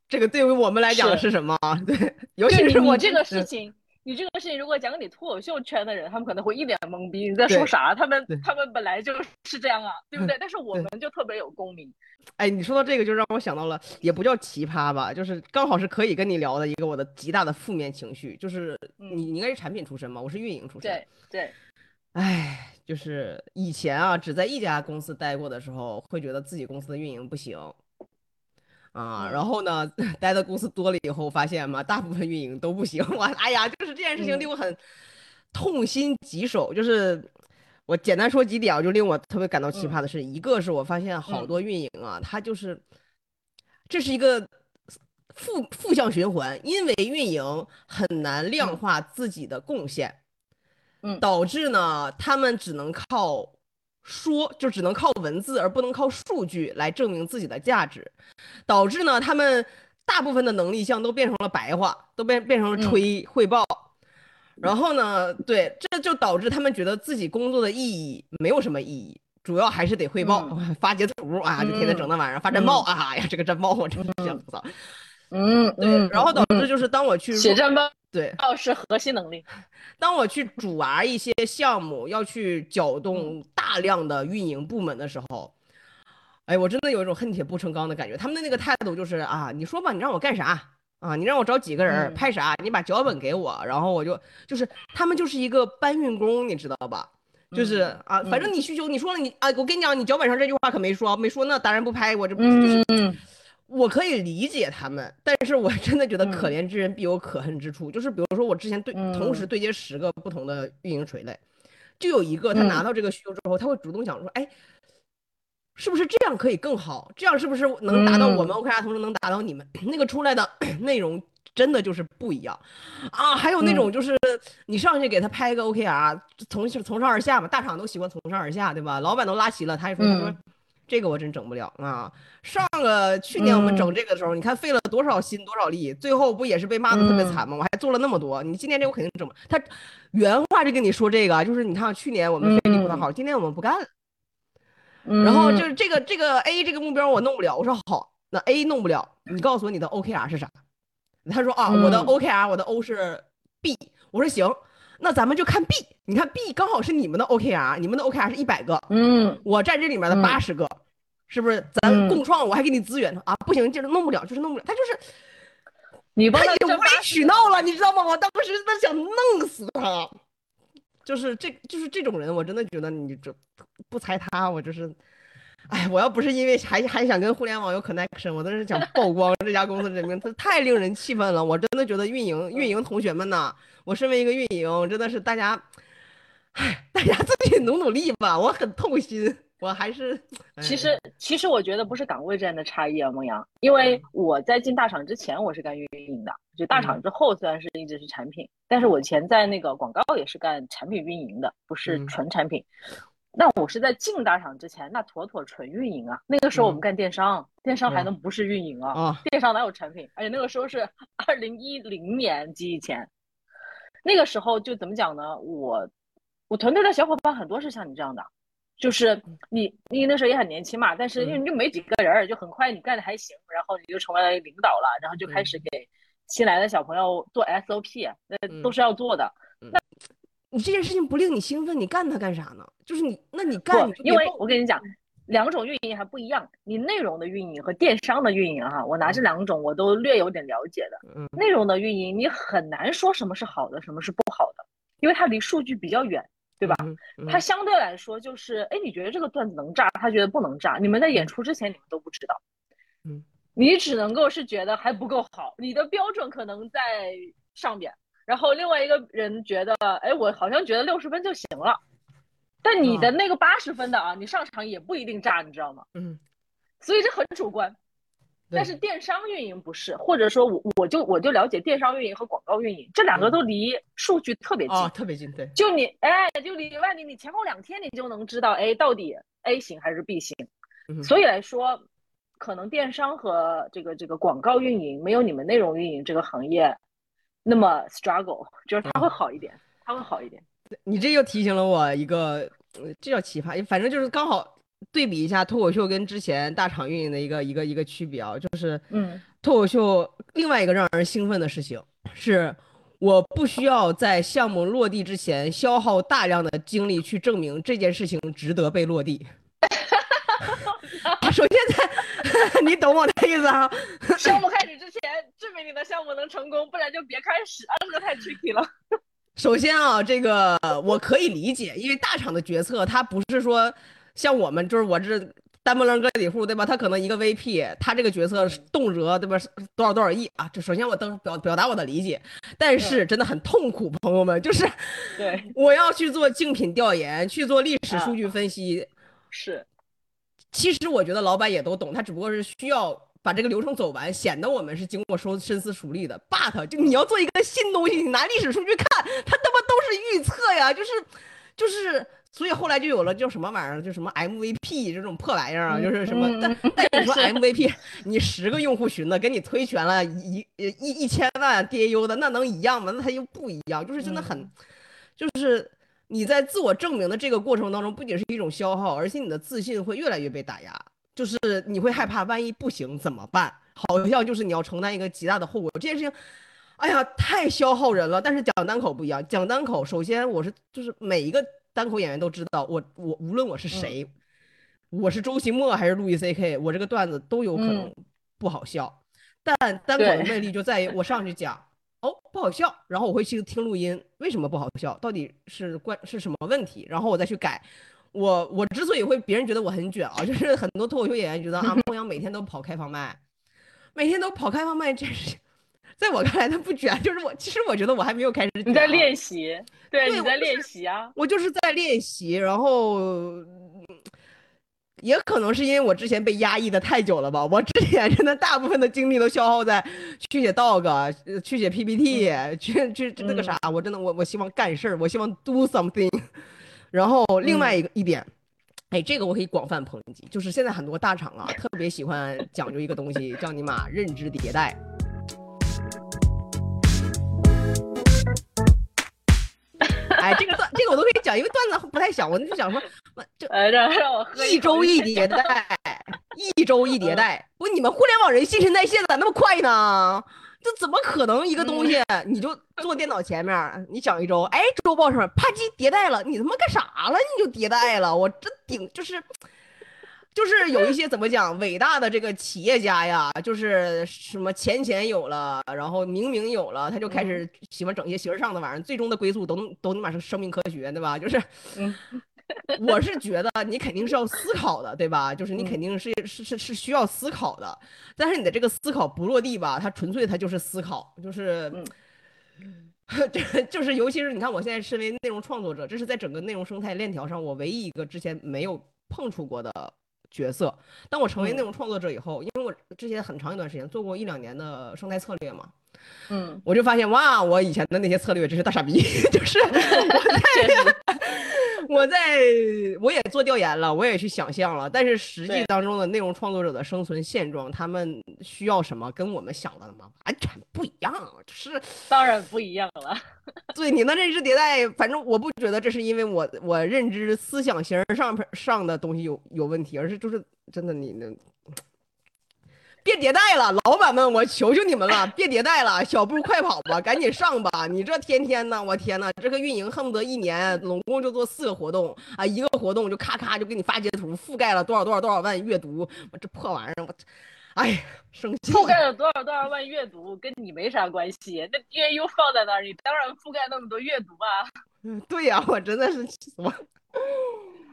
这个对于我们来讲是什么。对，尤其是我这个事情，你这个事情如果讲给你脱口秀圈的人，他们可能会一脸懵逼，你在说啥？他们他们本来就是这样啊，对不对？但是我们就特别有共鸣。哎，你说到这个，就让我想到了，也不叫奇葩吧，就是刚好是可以跟你聊的一个我的极大的负面情绪，就是你你应该是产品出身嘛，我是运营出身。对对。哎，就是以前啊，只在一家公司待过的时候，会觉得自己公司的运营不行。啊，然后呢，待的公司多了以后，发现嘛，大部分运营都不行。我哎呀，就是这件事情令我很痛心疾首。就是我简单说几点啊，就令我特别感到奇葩的是，一个是我发现好多运营啊，他就是这是一个负负向循环，因为运营很难量化自己的贡献，嗯，导致呢，他们只能靠。说就只能靠文字，而不能靠数据来证明自己的价值，导致呢，他们大部分的能力项都变成了白话，都变变成了吹汇报。然后呢，对，这就导致他们觉得自己工作的意义没有什么意义，主要还是得汇报、发截图啊，就天天整那玩意儿发战报啊呀，这个战报我真是想吐槽。嗯，对，然后导致就是当我去写战报。对，哦，是核心能力。当我去主玩一些项目，要去搅动大量的运营部门的时候，哎，我真的有一种恨铁不成钢的感觉。他们的那个态度就是啊，你说吧，你让我干啥啊？你让我找几个人拍啥？你把脚本给我，然后我就就是他们就是一个搬运工，你知道吧？就是啊，反正你需求你说了，你啊，我跟你讲，你脚本上这句话可没说，没说那当然不拍，我这不就是。我可以理解他们，但是我 真的觉得可怜之人必有可恨之处。就是比如说，我之前对同时对接十个不同的运营垂类，就有一个他拿到这个需求之后，他会主动想说：“哎，是不是这样可以更好？这样是不是能达到我们 OKR，同时能达到你们 那个出来的 内容真的就是不一样啊？还有那种就是你上去给他拍一个 OKR，从从上而下嘛，大厂都喜欢从上而下，对吧？老板都拉齐了，他也说他说。”这个我真整不了啊！上个去年我们整这个的时候，你看费了多少心多少力，最后不也是被骂的特别惨吗？我还做了那么多，你今年这我肯定整不。他原话就跟你说这个，就是你看去年我们费力不讨好，今年我们不干了。然后就是这个这个 A 这个目标我弄不了，我说好，那 A 弄不了，你告诉我你的 OKR 是啥？他说啊，我的 OKR 我的 O 是 B，我说行。那咱们就看 B，你看 B 刚好是你们的 OKR，你们的 OKR 是一百个，嗯，我占这里面的八十个，是不是？咱共创，我还给你资源呢啊！不行，就是弄不了，就是弄不了。他就是你他已经无理取闹了，你知道吗？我当时想弄死他，就是这就是这种人，我真的觉得你这不裁他，我就是。哎，我要不是因为还还想跟互联网有 connection，我都是想曝光这家公司人名，他太令人气愤了。我真的觉得运营运营同学们呐，我身为一个运营，真的是大家，哎，大家自己努努力吧。我很痛心，我还是 其实其实我觉得不是岗位之间的差异啊，梦阳，因为我在进大厂之前我是干运营的，就大厂之后虽然是一直是产品，但是我以前在那个广告也是干产品运营的，不是纯产品。那我是在进大厂之前，那妥妥纯运营啊。那个时候我们干电商，电商还能不是运营啊？电商哪有产品？而且那个时候是 二零一零年及以前，那个时候就怎么讲呢？我我团队的小伙伴很多是像你这样的，就是你你那时候也很年轻嘛，但是因为就没几个人，就很快你干的还行，然后你就成为了领导了，然后就开始给新来的小朋友做 SOP，那都是要做的。那你这件事情不令你兴奋，你干它干啥呢？就是你，那你干，因为我跟你讲，两种运营还不一样。你内容的运营和电商的运营哈，我拿这两种我都略有点了解的。嗯，内容的运营你很难说什么是好的，什么是不好的，因为它离数据比较远，对吧？他相对来说就是，哎，你觉得这个段子能炸，他觉得不能炸。你们在演出之前你们都不知道，嗯，你只能够是觉得还不够好，你的标准可能在上边。然后另外一个人觉得，哎，我好像觉得六十分就行了，但你的那个八十分的啊，你上场也不一定炸，你知道吗？嗯，所以这很主观。但是电商运营不是，或者说我我就我就了解电商运营和广告运营这两个都离数据特别近，特别近，对。就你哎，就离万里你前后两天你就能知道，哎，到底 A 型还是 B 型。所以来说，可能电商和这个这个广告运营没有你们内容运营这个行业。那么 struggle 就是它会好一点，它会好一点。你这又提醒了我一个，这叫奇葩。反正就是刚好对比一下脱口秀跟之前大厂运营的一个一个一个区别啊，就是，嗯，脱口秀另外一个让人兴奋的事情是，我不需要在项目落地之前消耗大量的精力去证明这件事情值得被落地。首先，在你懂我的意思啊。项目开始之前，证明你的项目能成功，不然就别开始啊，这个太 tricky 了。首先啊，这个我可以理解，因为大厂的决策，它不是说像我们，就是我这单不楞个体户，对吧？他可能一个 VP，他这个角色动辄对吧？多少多少亿啊？这首先我登表表达我的理解，但是真的很痛苦，朋友们，就是对我要去做竞品调研，去做历史数据分析，是。其实我觉得老板也都懂，他只不过是需要把这个流程走完，显得我们是经过深深思熟虑的。But 就你要做一个新东西，你拿历史数据看，他他妈都是预测呀，就是就是，所以后来就有了叫什么玩意儿，就什么 MVP 这种破玩意儿啊，就是什么。但但你说 MVP，你十个用户群的给你推全了一一一千万 DAU 的，那能一样吗？那它又不一样，就是真的很，就是。你在自我证明的这个过程当中，不仅是一种消耗，而且你的自信会越来越被打压。就是你会害怕，万一不行怎么办？好像就是你要承担一个极大的后果。这件事情，哎呀，太消耗人了。但是讲单口不一样，讲单口，首先我是就是每一个单口演员都知道，我我无论我是谁，我是周奇墨还是路易 C K，我这个段子都有可能不好笑。但单口的魅力就在于我上去讲。哦，不好笑，然后我会去听录音，为什么不好笑？到底是关是什么问题？然后我再去改。我我之所以会别人觉得我很卷啊，就是很多脱口秀演员觉得啊，孟阳每天都跑开放麦，每天都跑开放麦，这是在我看来他不卷，就是我其实我觉得我还没有开始。你在练习，对，你在练习啊，我就是在练习，然后。也可能是因为我之前被压抑的太久了吧，我之前真的大部分的精力都消耗在去写 dog，去写 PPT，去去那个啥，我真的我我希望干事儿，我希望 do something。然后另外一个一点，哎，这个我可以广泛抨击，就是现在很多大厂啊，特别喜欢讲究一个东西，叫你妈认知迭代。哎，这个段这个我都可以讲，因为段子不太小，我就想说，就让让我一周一迭代，一周一迭代。不，你们互联网人新陈代谢咋那么快呢？这怎么可能一个东西你就坐电脑前面，你讲一周，哎，周报上面啪叽迭代了，你他妈干啥了？你就迭代了，我真顶就是。就是有一些怎么讲伟大的这个企业家呀，就是什么钱钱有了，然后明明有了，他就开始喜欢整一些形式上的玩意儿，最终的归宿都都他妈是生命科学，对吧？就是，我是觉得你肯定是要思考的，对吧？就是你肯定是是是是需要思考的，但是你的这个思考不落地吧，它纯粹它就是思考，就是，这就是尤其是你看我现在身为内容创作者，这是在整个内容生态链条上我唯一一个之前没有碰触过的。角色，当我成为内容创作者以后，因为我之前很长一段时间做过一两年的生态策略嘛，嗯，我就发现哇，我以前的那些策略真是大傻逼，就是我 在 我在我也做调研了，我也去想象了，但是实际当中的内容创作者的生存现状，他们需要什么，跟我们想的嘛完全不一样，就是 当然不一样了。对你的认知迭代，反正我不觉得这是因为我我认知思想型上上的东西有有问题，而是就是真的你那。别迭代了，老板们，我求求你们了，别迭代了，小步快跑吧，赶紧上吧！你这天天呢，我天呐，这个运营恨不得一年总共就做四个活动啊，一个活动就咔咔就给你发截图，覆盖了多少多少多少万阅读，我这破玩意儿，我，哎，生气！覆盖了多少多少万阅读跟你没啥关系，那 DAU 放在那儿，你当然覆盖那么多阅读啊。嗯，对呀，我真的是气死我。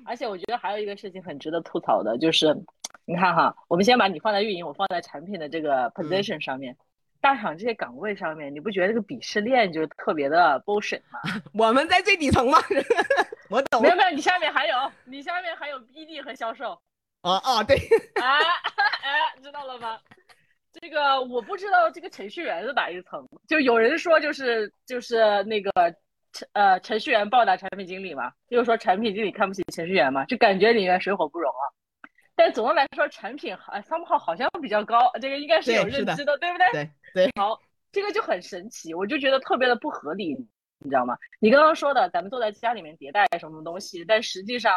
而且我觉得还有一个事情很值得吐槽的，就是。你看哈，我们先把你放在运营，我放在产品的这个 position 上面，大厂这些岗位上面，你不觉得这个鄙视链就特别的 bullshit 吗？我们在最底层吗？我懂。没有没有，你下面还有，你下面还有 BD 和销售。啊啊，对。啊，哎，知道了吗？这个我不知道，这个程序员是哪一层？就有人说就是就是那个程呃程序员暴打产品经理嘛，就是说产品经理看不起程序员嘛，就感觉里面水火不容啊。但总的来说，产品好，some 号好像比较高，这个应该是有认知的，对不对？对对。好，这个就很神奇，我就觉得特别的不合理，你知道吗？你刚刚说的，咱们坐在家里面迭代什么东西，但实际上，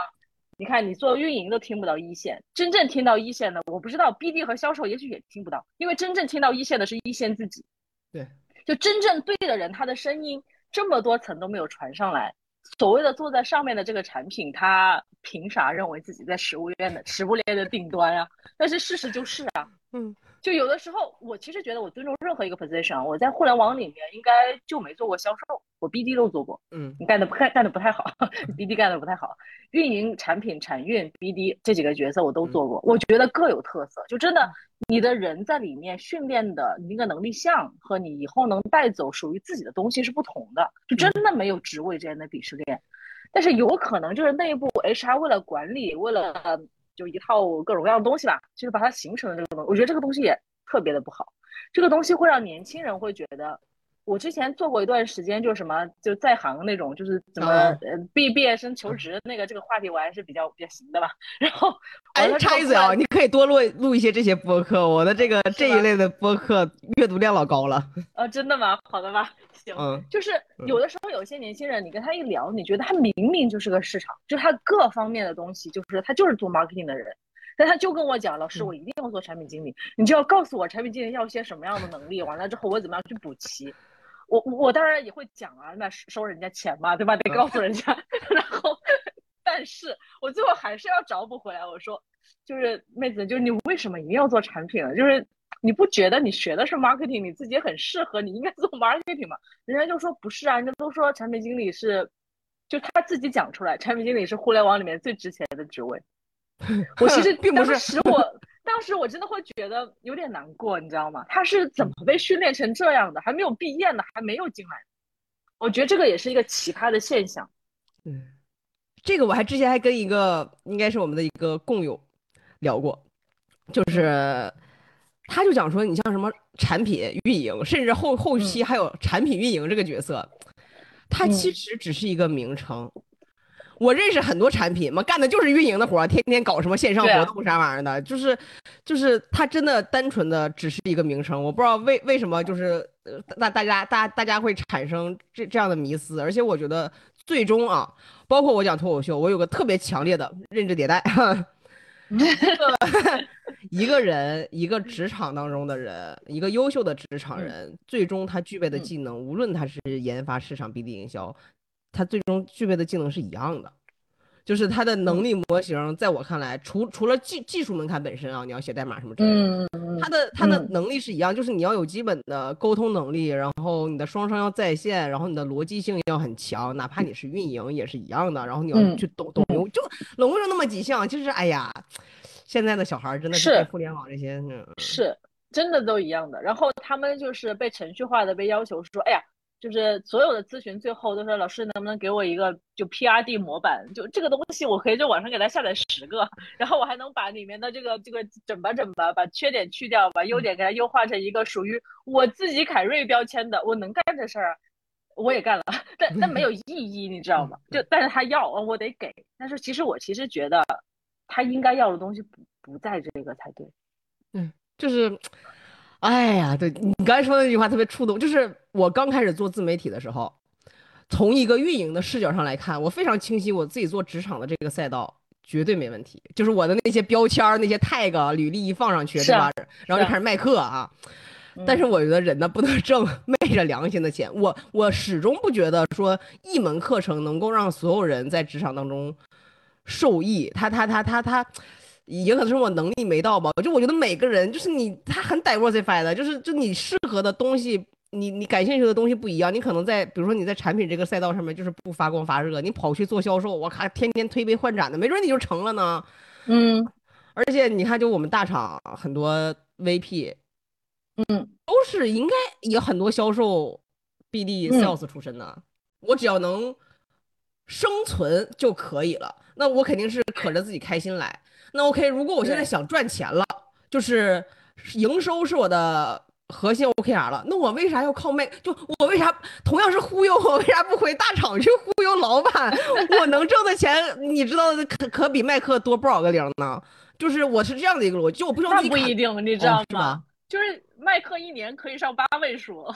你看你做运营都听不到一线，真正听到一线的，我不知道 BD 和销售也许也听不到，因为真正听到一线的是一线自己。对。就真正对的人，他的声音这么多层都没有传上来。所谓的坐在上面的这个产品，他凭啥认为自己在食物链的食物链的顶端啊？但是事实就是啊，嗯。就有的时候，我其实觉得我尊重任何一个 position。我在互联网里面应该就没做过销售，我 BD 都做过。嗯，你干的不干干的不太好，BD 干的不太好。运营、产品、产运、BD 这几个角色我都做过，我觉得各有特色。就真的，你的人在里面训练的那个能力项和你以后能带走属于自己的东西是不同的。就真的没有职位之间的鄙视链，但是有可能就是内部 HR 为了管理，为了。就一套各种各样的东西吧，就是把它形成了这个东西。我觉得这个东西也特别的不好，这个东西会让年轻人会觉得。我之前做过一段时间，就是什么就在行那种，就是怎么呃毕毕业生求职那个这个话题，我还是比较比较行的吧。然后，哎，插一嘴啊，你可以多录录一些这些播客，我的这个这一类的播客阅读量老高了。呃，真的吗？好的吧。行，就是有的时候有些年轻人，你跟他一聊，你觉得他明明就是个市场，就他各方面的东西，就是他就是做 marketing 的人，但他就跟我讲，老师，我一定要做产品经理，你就要告诉我产品经理要些什么样的能力，完了之后我怎么样去补齐。我我当然也会讲啊，那收人家钱嘛，对吧？得告诉人家。然后，但是我最后还是要找补回来。我说，就是妹子，就是你为什么一定要做产品呢？就是你不觉得你学的是 marketing，你自己很适合，你应该做 marketing 吗？人家就说不是啊，人家都说产品经理是，就他自己讲出来，产品经理是互联网里面最值钱的职位。我其实并不是使我。当时我真的会觉得有点难过，你知道吗？他是怎么被训练成这样的？还没有毕业呢，还没有进来。我觉得这个也是一个奇葩的现象。嗯，这个我还之前还跟一个应该是我们的一个共友聊过，就是他就讲说，你像什么产品运营，甚至后后期还有产品运营这个角色，它其实只是一个名称。我认识很多产品嘛，干的就是运营的活儿，天天搞什么线上活动啥玩意儿的，就是，就是他真的单纯的只是一个名称，我不知道为为什么就是大大家大大家会产生这这样的迷思，而且我觉得最终啊，包括我讲脱口秀，我有个特别强烈的认知迭代，一个人一个职场当中的人，一个优秀的职场人，最终他具备的技能，无论他是研发、市场、BD、营销。他最终具备的技能是一样的，就是他的能力模型，在我看来，除除了技技术门槛本身啊，你要写代码什么之类的，他的他的能力是一样，就是你要有基本的沟通能力，然后你的双商要在线，然后你的逻辑性要很强，哪怕你是运营也是一样的，然后你要去懂懂用，就拢共就那么几项。其实，哎呀，现在的小孩真的是互联网这些是真的都一样的，然后他们就是被程序化的被要求说，哎呀。就是所有的咨询最后都说老师能不能给我一个就 P R D 模板，就这个东西我可以在网上给他下载十个，然后我还能把里面的这个这个整吧整吧，把缺点去掉，把优点给它优化成一个属于我自己凯瑞标签的，我能干这事儿，我也干了，但但没有意义，你知道吗？就但是他要，我得给，但是其实我其实觉得他应该要的东西不不在这个才对，嗯，就是。哎呀，对你刚才说的那句话特别触动，就是我刚开始做自媒体的时候，从一个运营的视角上来看，我非常清晰我自己做职场的这个赛道绝对没问题，就是我的那些标签儿、那些 tag、履历一放上去，对吧？然后就开始卖课啊。但是我觉得人呢不能挣昧着良心的钱，我我始终不觉得说一门课程能够让所有人在职场当中受益。他他他他他。也可能是我能力没到吧，就我觉得每个人就是你，他很 diversified 的，就是就你适合的东西，你你感兴趣的东西不一样。你可能在比如说你在产品这个赛道上面就是不发光发热，你跑去做销售，我靠，天天推杯换盏的，没准你就成了呢。嗯，而且你看，就我们大厂很多 VP，嗯，都是应该也很多销售 BD sales 出身的。我只要能生存就可以了，那我肯定是可着自己开心来。那 OK，如果我现在想赚钱了，就是营收是我的核心 OKR 了，那我为啥要靠卖？就我为啥同样是忽悠，我为啥不回大厂去忽悠老板？我能挣的钱，你知道可可比麦克多不少个零呢？就是我是这样的一个逻辑，就我不那不一定，你知道吗？就是麦克一年可以上八位数，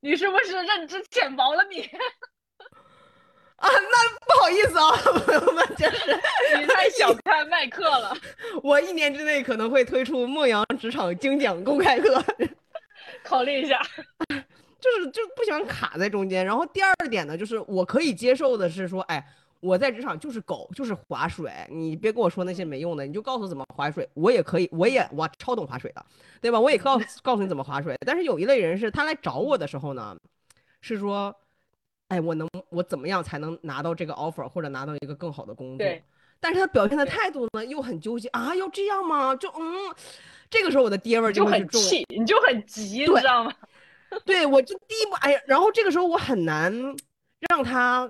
你是不是认知浅薄了？你？啊，那不好意思啊，朋友们，就是你太小看麦克了。我一年之内可能会推出《牧羊职场精讲公开课》。考虑一下。就是就不想卡在中间。然后第二点呢，就是我可以接受的是说，哎，我在职场就是狗，就是划水，你别跟我说那些没用的，你就告诉我怎么划水，我也可以，我也我超懂划水的，对吧？我也告告诉你怎么划水。但是有一类人是他来找我的时候呢，是说，哎，我能我怎么样才能拿到这个 offer 或者拿到一个更好的工作？但是他表现的态度呢又很纠结啊，要这样吗？就嗯，这个时候我的爹味就很气，你就很急，你知道吗？对，我就第一步，哎呀，然后这个时候我很难让他，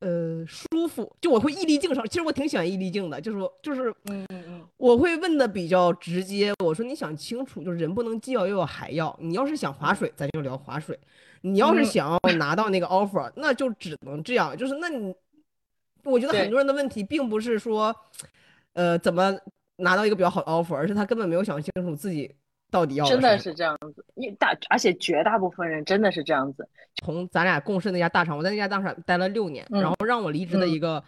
呃，舒服。就我会毅力镜上，其实我挺喜欢毅力镜的，就是就是，嗯嗯嗯，我会问的比较直接。我说你想清楚，就是人不能既要又要还要。你要是想划水，咱就聊划水；你要是想要拿到那个 offer，那就只能这样。就是那你，我觉得很多人的问题并不是说，呃，怎么拿到一个比较好的 offer，而是他根本没有想清楚自己。到底要真的是这样子，一大而且绝大部分人真的是这样子。从咱俩共事那家大厂，我在那家大厂待了六年，然后让我离职的一个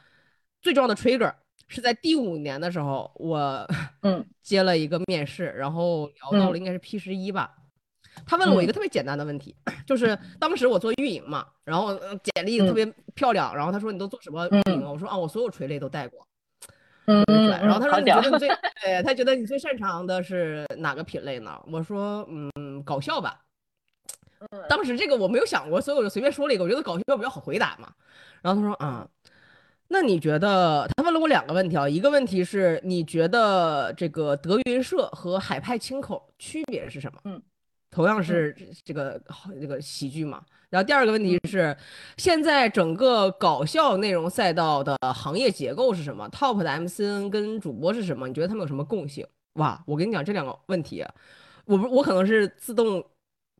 最重要的 trigger 是在第五年的时候，我嗯接了一个面试，然后聊到了应该是 P 十一吧。他问了我一个特别简单的问题，就是当时我做运营嘛，然后简历特别漂亮，然后他说你都做什么运营？我说啊，我所有垂类都带过。嗯，然后他说你觉得你最 对他觉得你最擅长的是哪个品类呢？我说嗯，搞笑吧。当时这个我没有想过，所以我就随便说了一个，我觉得搞笑比较好回答嘛。然后他说啊，那你觉得他问了我两个问题啊，一个问题是你觉得这个德云社和海派清口区别是什么？嗯，同样是这个这个喜剧嘛。然后第二个问题是，现在整个搞笑内容赛道的行业结构是什么？Top 的 MCN 跟主播是什么？你觉得他们有什么共性？哇，我跟你讲这两个问题，我不我可能是自动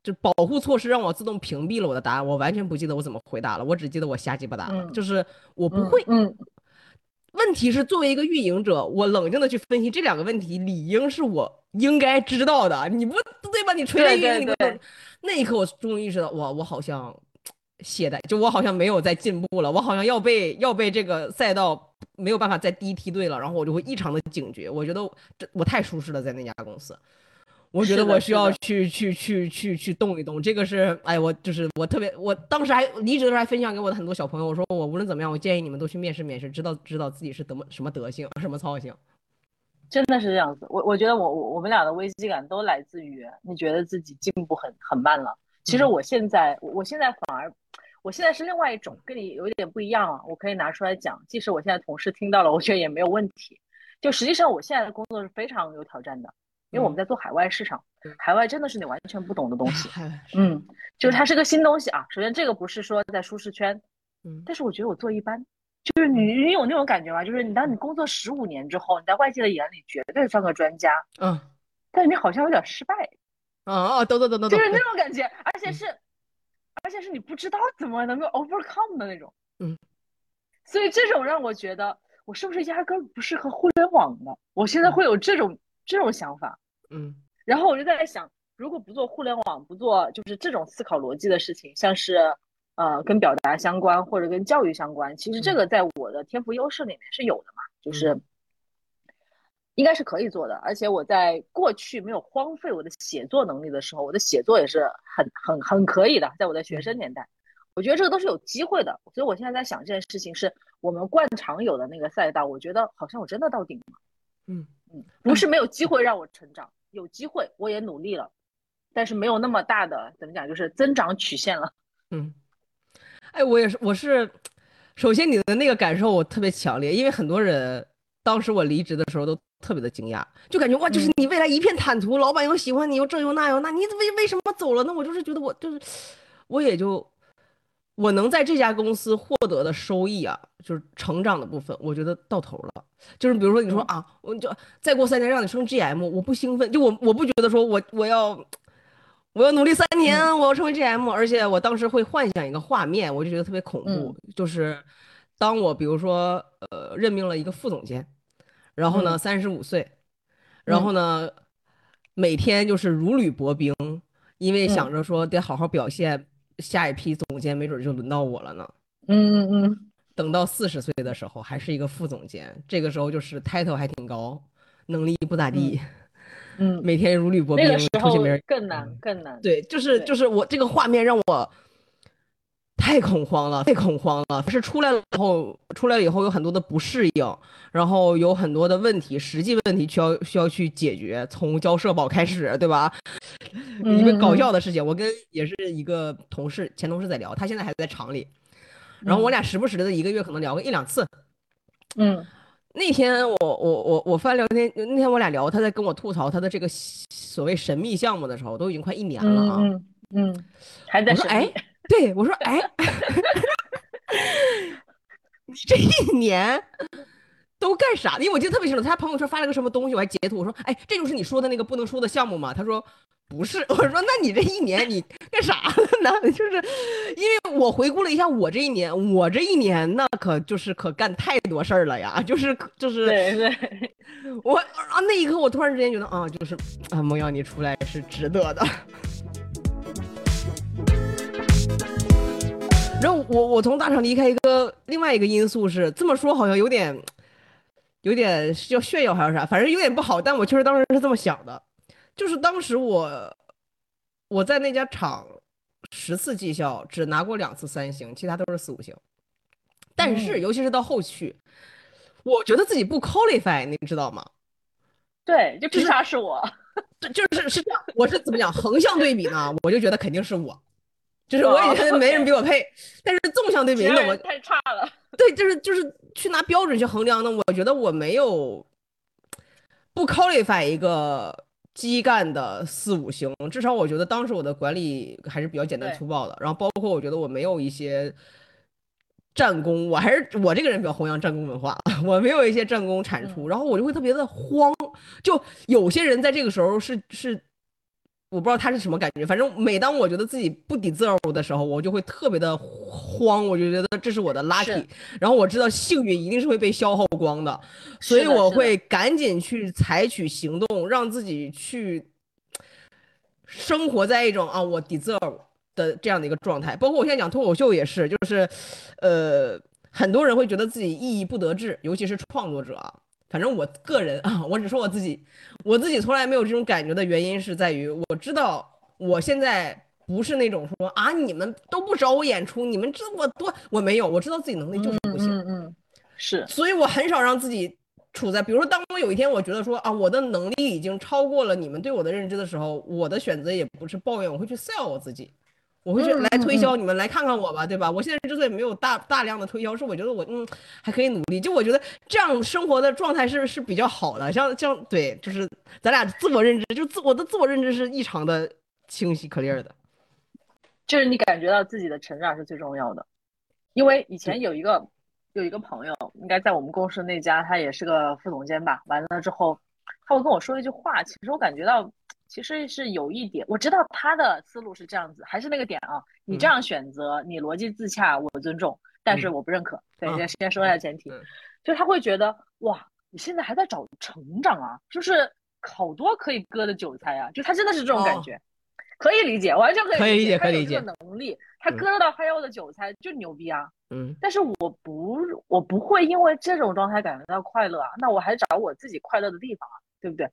就保护措施让我自动屏蔽了我的答案，我完全不记得我怎么回答了，我只记得我瞎鸡巴答，就是我不会。嗯。问题是作为一个运营者，我冷静的去分析这两个问题，理应是我应该知道的，你不对吧？你锤了运营。那一刻，我终于意识到，哇，我好像懈怠，就我好像没有在进步了，我好像要被要被这个赛道没有办法再第一梯队了，然后我就会异常的警觉。我觉得这我太舒适了，在那家公司，我觉得我需要去去去去去动一动。这个是，哎，我就是我特别，我当时还离职的时候还分享给我的很多小朋友，我说我无论怎么样，我建议你们都去面试面试，知道知道自己是怎么什么德行，什么操性。真的是这样子，我我觉得我我我们俩的危机感都来自于你觉得自己进步很很慢了。其实我现在我现在反而，我现在是另外一种，跟你有一点不一样啊。我可以拿出来讲，即使我现在同事听到了，我觉得也没有问题。就实际上我现在的工作是非常有挑战的，因为我们在做海外市场，海外真的是你完全不懂的东西。嗯，就是它是个新东西啊。首先这个不是说在舒适圈，嗯，但是我觉得我做一般。就是你，你有那种感觉吗？就是你当你工作十五年之后，你在外界的眼里绝对算个专家，嗯，但是你好像有点失败，哦，等等等等，就是那种感觉，而且是，而且是你不知道怎么能够 overcome 的那种，嗯，所以这种让我觉得我是不是压根不适合互联网的？我现在会有这种这种想法，嗯，然后我就在想，如果不做互联网，不做就是这种思考逻辑的事情，像是。呃，跟表达相关或者跟教育相关，其实这个在我的天赋优势里面是有的嘛，就是应该是可以做的。而且我在过去没有荒废我的写作能力的时候，我的写作也是很很很可以的。在我的学生年代，我觉得这个都是有机会的。所以我现在在想这件事情，是我们惯常有的那个赛道，我觉得好像我真的到顶了。嗯嗯，不是没有机会让我成长，有机会我也努力了，但是没有那么大的怎么讲，就是增长曲线了。嗯。哎，我也是，我是，首先你的那个感受我特别强烈，因为很多人当时我离职的时候都特别的惊讶，就感觉哇，就是你未来一片坦途，老板又喜欢你，又这又那又那，你怎么为什么走了呢？我就是觉得我就是，我也就我能在这家公司获得的收益啊，就是成长的部分，我觉得到头了。就是比如说你说啊，我就再过三年让你升 GM，我不兴奋，就我我不觉得说我我要。我要努力三年，我要成为 GM，而且我当时会幻想一个画面，我就觉得特别恐怖，就是当我比如说呃任命了一个副总监，然后呢三十五岁，然后呢每天就是如履薄冰，因为想着说得好好表现，下一批总监没准就轮到我了呢。嗯嗯嗯。等到四十岁的时候还是一个副总监，这个时候就是 title 还挺高，能力不咋地。嗯，每天如履薄冰，那个时候更难更难。对，就是就是我这个画面让我太恐慌了，太恐慌了。是出来了以后，出来了以后有很多的不适应，然后有很多的问题，实际问题需要需要去解决。从交社保开始，对吧？一个搞笑的事情，我跟也是一个同事，前同事在聊，他现在还在厂里，然后我俩时不时的一个月可能聊个一两次。嗯。那天我我我我翻聊天，那天我俩聊，他在跟我吐槽他的这个所谓神秘项目的时候，都已经快一年了啊。嗯嗯，还在说哎，对我说哎，你这一年都干啥？因为我记得特别清楚，他朋友圈发了个什么东西，我还截图，我说哎，这就是你说的那个不能说的项目吗？他说。不是，我说，那你这一年你干啥了呢？就是因为我回顾了一下我这一年，我这一年那可就是可干太多事儿了呀，就是就是，对对，我啊那一刻我突然之间觉得啊，就是啊，梦瑶你出来是值得的。然后我我从大厂离开一个另外一个因素是这么说，好像有点有点要炫耀还是啥，反正有点不好，但我确实当时是这么想的。就是当时我我在那家厂十次绩效只拿过两次三星，其他都是四五星。但是尤其是到后续，我觉得自己不 qualify，你知道吗？对，就凭啥是我？就是是这样，我是怎么讲？横向对比呢，我就觉得肯定是我，就是我也觉得没人比我配。但是纵向对比，那我太差了。对，就是就是去拿标准去衡量呢，我觉得我没有不 qualify 一个。基干的四五星，至少我觉得当时我的管理还是比较简单粗暴的。然后包括我觉得我没有一些战功，我还是我这个人比较弘扬战功文化，我没有一些战功产出，然后我就会特别的慌。就有些人在这个时候是是。我不知道他是什么感觉，反正每当我觉得自己不 deserve 的时候，我就会特别的慌，我就觉得这是我的 lucky，然后我知道幸运一定是会被消耗光的，所以我会赶紧去采取行动，让自己去生活在一种啊我 deserve 的这样的一个状态。包括我现在讲脱口秀也是，就是，呃，很多人会觉得自己意义不得志，尤其是创作者。反正我个人啊，我只说我自己，我自己从来没有这种感觉的原因是在于，我知道我现在不是那种说啊，你们都不找我演出，你们这么多，我没有，我知道自己能力就是不行，嗯嗯，是，所以我很少让自己处在，比如说，当我有一天我觉得说啊，我的能力已经超过了你们对我的认知的时候，我的选择也不是抱怨，我会去 sell 我自己。我会去来推销你们来看看我吧，对吧？我现在之所以没有大大量的推销，是我觉得我嗯还可以努力。就我觉得这样生活的状态是是比较好的。像像对，就是咱俩自我认知，就自我的自我认知是异常的清晰 clear 的。就是你感觉到自己的成长是最重要的。因为以前有一个有一个朋友，应该在我们公司那家，他也是个副总监吧。完了之后，他会跟我说一句话，其实我感觉到。其实是有一点，我知道他的思路是这样子，还是那个点啊。你这样选择，你逻辑自洽，我尊重，但是我不认可。对，先先说一下前提，就他会觉得哇，你现在还在找成长啊，就是好多可以割的韭菜啊，就他真的是这种感觉，可以理解，完全可以可以理解，可以理解。能力，他割得到他要的韭菜就牛逼啊。嗯，但是我不，我不会因为这种状态感觉到快乐啊，那我还找我自己快乐的地方啊，对不对？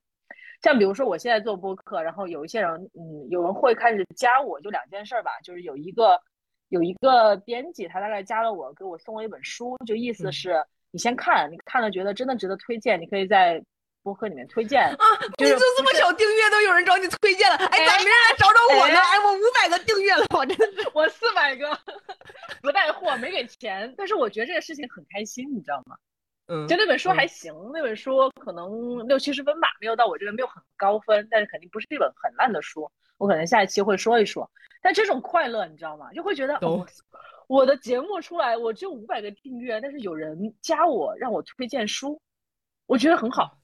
像比如说，我现在做播客，然后有一些人，嗯，有人会开始加我，就两件事儿吧，就是有一个有一个编辑，他大概加了我，给我送了一本书，就意思是你先看，你看了觉得真的值得推荐，你可以在播客里面推荐啊。你就这么小订阅都有人找你推荐了，哎，咋没人来找找我呢？哎，我五百个订阅了，我真是我四百个，不带货，没给钱，但是我觉得这个事情很开心，你知道吗？嗯，就那本书还行，那本书可能六七十分吧，没有到我这边没有很高分，但是肯定不是一本很烂的书。我可能下一期会说一说。但这种快乐你知道吗？就会觉得哦，我的节目出来，我只有五百个订阅，但是有人加我让我推荐书，我觉得很好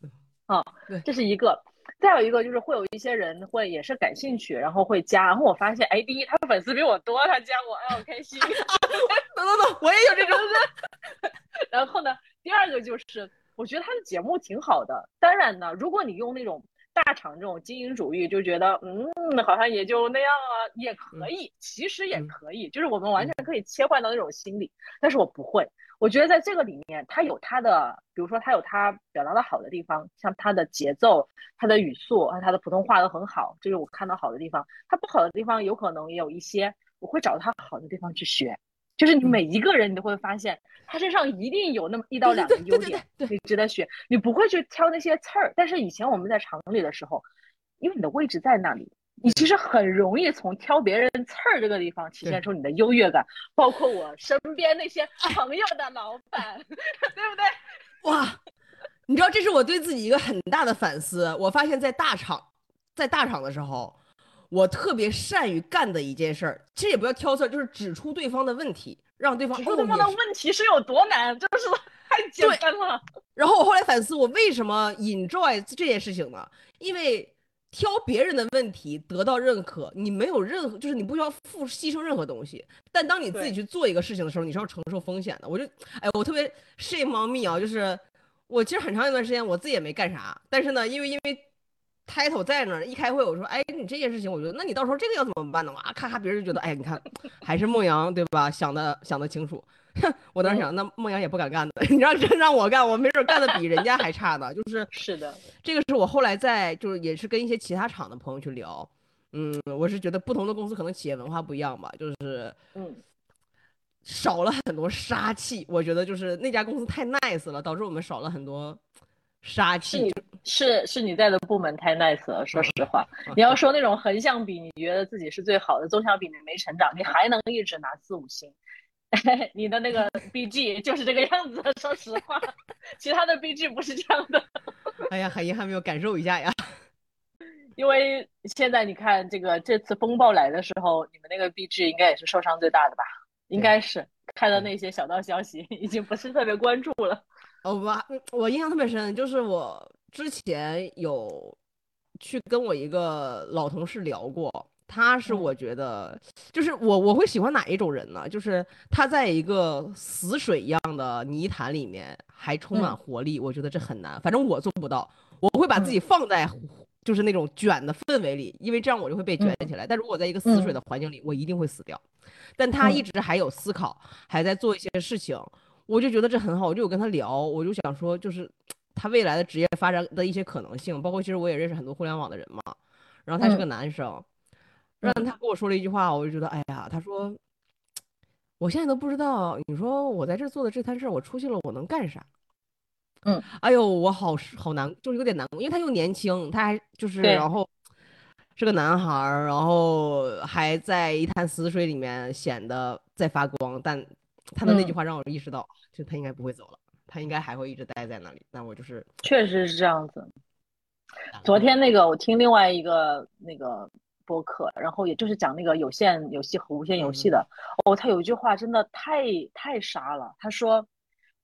啊。这是一个。再有一个就是会有一些人会也是感兴趣，然后会加，然后我发现，哎，第一他粉丝比我多，他加我，哎，我开心。等等等，我也有这种人。然后呢？第二个就是，我觉得他的节目挺好的。当然呢，如果你用那种大厂这种精英主义，就觉得嗯，好像也就那样啊，也可以，其实也可以，就是我们完全可以切换到那种心理。但是我不会，我觉得在这个里面，他有他的，比如说他有他表达的好的地方，像他的节奏、他的语速和他的普通话都很好，这是我看到好的地方。他不好的地方有可能也有一些，我会找他好的地方去学。就是你每一个人，你都会发现他身上一定有那么一到两个优点，你值得学。你不会去挑那些刺儿。但是以前我们在厂里的时候，因为你的位置在那里，你其实很容易从挑别人刺儿这个地方体现出你的优越感。包括我身边那些朋友的老板，对不对？哇，你知道这是我对自己一个很大的反思。我发现，在大厂，在大厂的时候。我特别善于干的一件事儿，其实也不要挑刺，就是指出对方的问题，让对方指出对方的问题是有多难，就是 太简单了。然后我后来反思，我为什么 enjoy 这件事情呢？因为挑别人的问题得到认可，你没有任何，就是你不需要付牺牲任何东西。但当你自己去做一个事情的时候，你是要承受风险的。我就，哎，我特别 shame on me 啊，就是我其实很长一段时间我自己也没干啥，但是呢，因为因为。Title 在那儿，一开会我说，哎，你这件事情，我觉得，那你到时候这个要怎么办呢？哇，咔咔，别人就觉得，哎，你看，还是孟阳对吧？想的想的清楚。我当时想，那孟阳也不敢干的，你让真让我干，我没准干的比人家还差呢。就是 是的，这个是我后来在就是也是跟一些其他厂的朋友去聊，嗯，我是觉得不同的公司可能企业文化不一样吧，就是嗯，少了很多杀气。我觉得就是那家公司太 nice 了，导致我们少了很多。杀气是是你在的部门太 nice 了，说实话，你要说那种横向比，你觉得自己是最好的，纵向比你没成长，你还能一直拿四五星，你的那个 BG 就是这个样子。说实话，其他的 BG 不是这样的。哎呀，很遗憾没有感受一下呀。因为现在你看这个这次风暴来的时候，你们那个 BG 应该也是受伤最大的吧？应该是看到那些小道消息，已经不是特别关注了。哦不，我印象特别深，就是我之前有去跟我一个老同事聊过，他是我觉得，就是我我会喜欢哪一种人呢？就是他在一个死水一样的泥潭里面还充满活力，我觉得这很难，反正我做不到。我会把自己放在就是那种卷的氛围里，因为这样我就会被卷起来。但如果在一个死水的环境里，我一定会死掉。但他一直还有思考，还在做一些事情。我就觉得这很好，我就有跟他聊，我就想说，就是他未来的职业发展的一些可能性，包括其实我也认识很多互联网的人嘛。然后他是个男生，让他跟我说了一句话，我就觉得，哎呀，他说，我现在都不知道，你说我在这做的这摊事儿，我出去了我能干啥？嗯，哎呦，我好好难，就是有点难过，因为他又年轻，他还就是然后是个男孩儿，然后还在一潭死水里面显得在发光，但。他的那句话让我意识到，就他应该不会走了，他应该还会一直待在那里。但我就是确实是这样子。昨天那个我听另外一个那个播客，然后也就是讲那个有线游戏和无线游戏的。哦，他有一句话真的太太傻了。他说，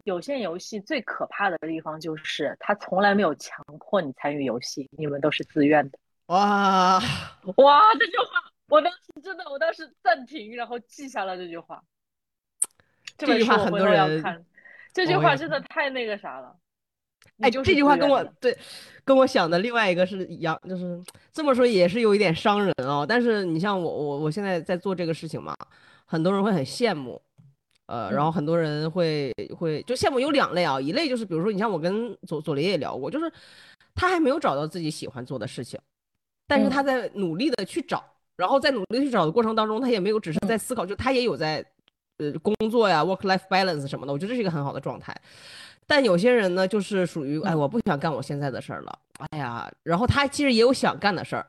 有线游戏最可怕的地方就是他从来没有强迫你参与游戏，你们都是自愿的。哇哇，这句话我当时真的，我当时暂停，然后记下了这句话。这句话很多人，这句话真的太那个啥了。哎，这句话跟我对，跟我想的另外一个是一样，就是这么说也是有一点伤人哦。但是你像我，我我现在在做这个事情嘛，很多人会很羡慕，呃，然后很多人会会就羡慕有两类啊，一类就是比如说你像我跟左左林也聊过，就是他还没有找到自己喜欢做的事情，但是他在努力的去找，然后在努力去找的过程当中，他也没有只是在思考，就他也有在。呃，工作呀，work-life balance 什么的，我觉得这是一个很好的状态。但有些人呢，就是属于，哎，我不想干我现在的事儿了，哎呀，然后他其实也有想干的事儿，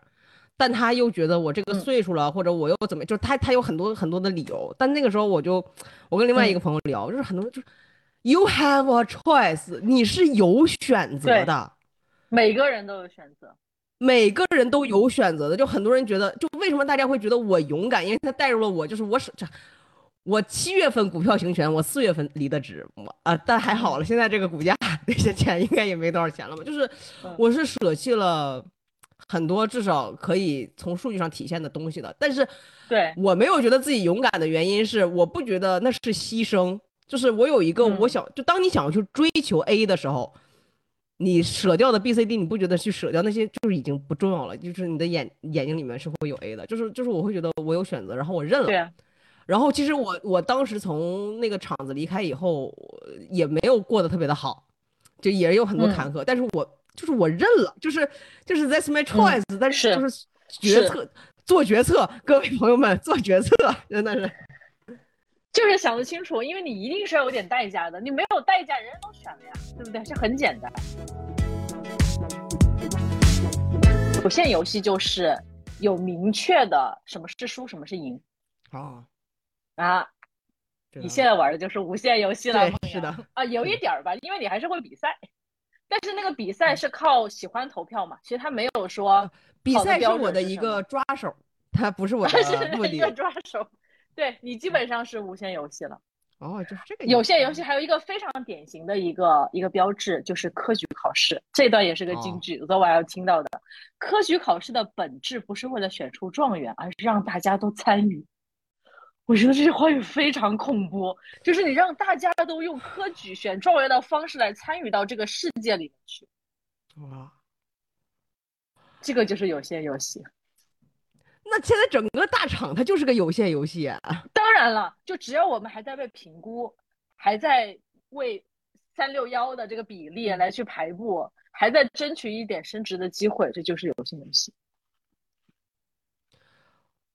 但他又觉得我这个岁数了，或者我又怎么，就是他他有很多很多的理由。但那个时候我就，我跟另外一个朋友聊，就是很多就是，you have a choice，你是有选择的，每个人都有选择，每个人都有选择的。就很多人觉得，就为什么大家会觉得我勇敢，因为他带入了我，就是我是这。我七月份股票行权，我四月份离的职，我啊，但还好了，现在这个股价那些钱应该也没多少钱了吧？就是我是舍弃了很多，至少可以从数据上体现的东西的。但是，对我没有觉得自己勇敢的原因是，我不觉得那是牺牲。就是我有一个我想，就当你想要去追求 A 的时候，你舍掉的 B、C、D，你不觉得去舍掉那些就是已经不重要了？就是你的眼眼睛里面是会有 A 的，就是就是我会觉得我有选择，然后我认了。对。然后其实我我当时从那个厂子离开以后，也没有过得特别的好，就也有很多坎坷。但是我就是我认了，就是就是 That's my choice。但是就是决策做决策，各位朋友们做决策真的是。就是想得清楚，因为你一定是要有点代价的，你没有代价，人人都选了呀，对不对？这很简单。有限游戏就是有明确的什么是输，什么是赢。啊啊！你现在玩的就是无限游戏了，是的啊，有一点儿吧，因为你还是会比赛，但是那个比赛是靠喜欢投票嘛，其实他没有说比赛是我的一个抓手，他不是我的 目的。一个抓手。对你基本上是无限游戏了哦，就是这个有限游戏还有一个非常典型的一个一个标志，就是科举考试。这段也是个金句，昨晚要听到的。科举考试的本质不是为了选出状元，而是让大家都参与。我觉得这句话语非常恐怖，就是你让大家都用科举选状元的方式来参与到这个世界里面去。哇，这个就是有限游戏。那现在整个大厂它就是个有限游戏啊！当然了，就只要我们还在被评估，还在为三六幺的这个比例来去排布，还在争取一点升职的机会，这就是有限游戏。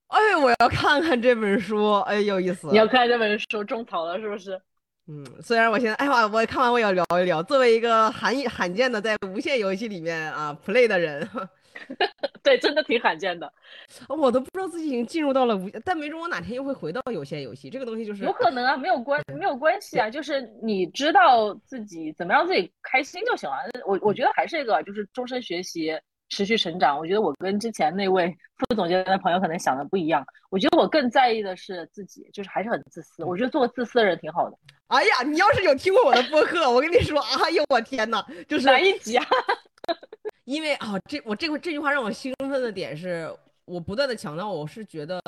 哎，我要看看这本书，哎，有意思。你要看这本书种草了是不是？嗯，虽然我现在，哎呀，我看完我也要聊一聊。作为一个罕罕见的在无限游戏里面啊 play 的人。对，真的挺罕见的，我都不知道自己已经进入到了无，但没准我哪天又会回到有限游戏。这个东西就是有可能啊，没有关 没有关系啊，就是你知道自己怎么让自己开心就行了。我我觉得还是一个，就是终身学习，持续成长。我觉得我跟之前那位副总监的朋友可能想的不一样。我觉得我更在意的是自己，就是还是很自私。我觉得做个自私的人挺好的。哎呀，你要是有听过我的播客，我跟你说，哎呦我天哪，就是哪一集啊？因为啊，这我这个这句话让我兴奋的点是，我不断的强调，我是觉得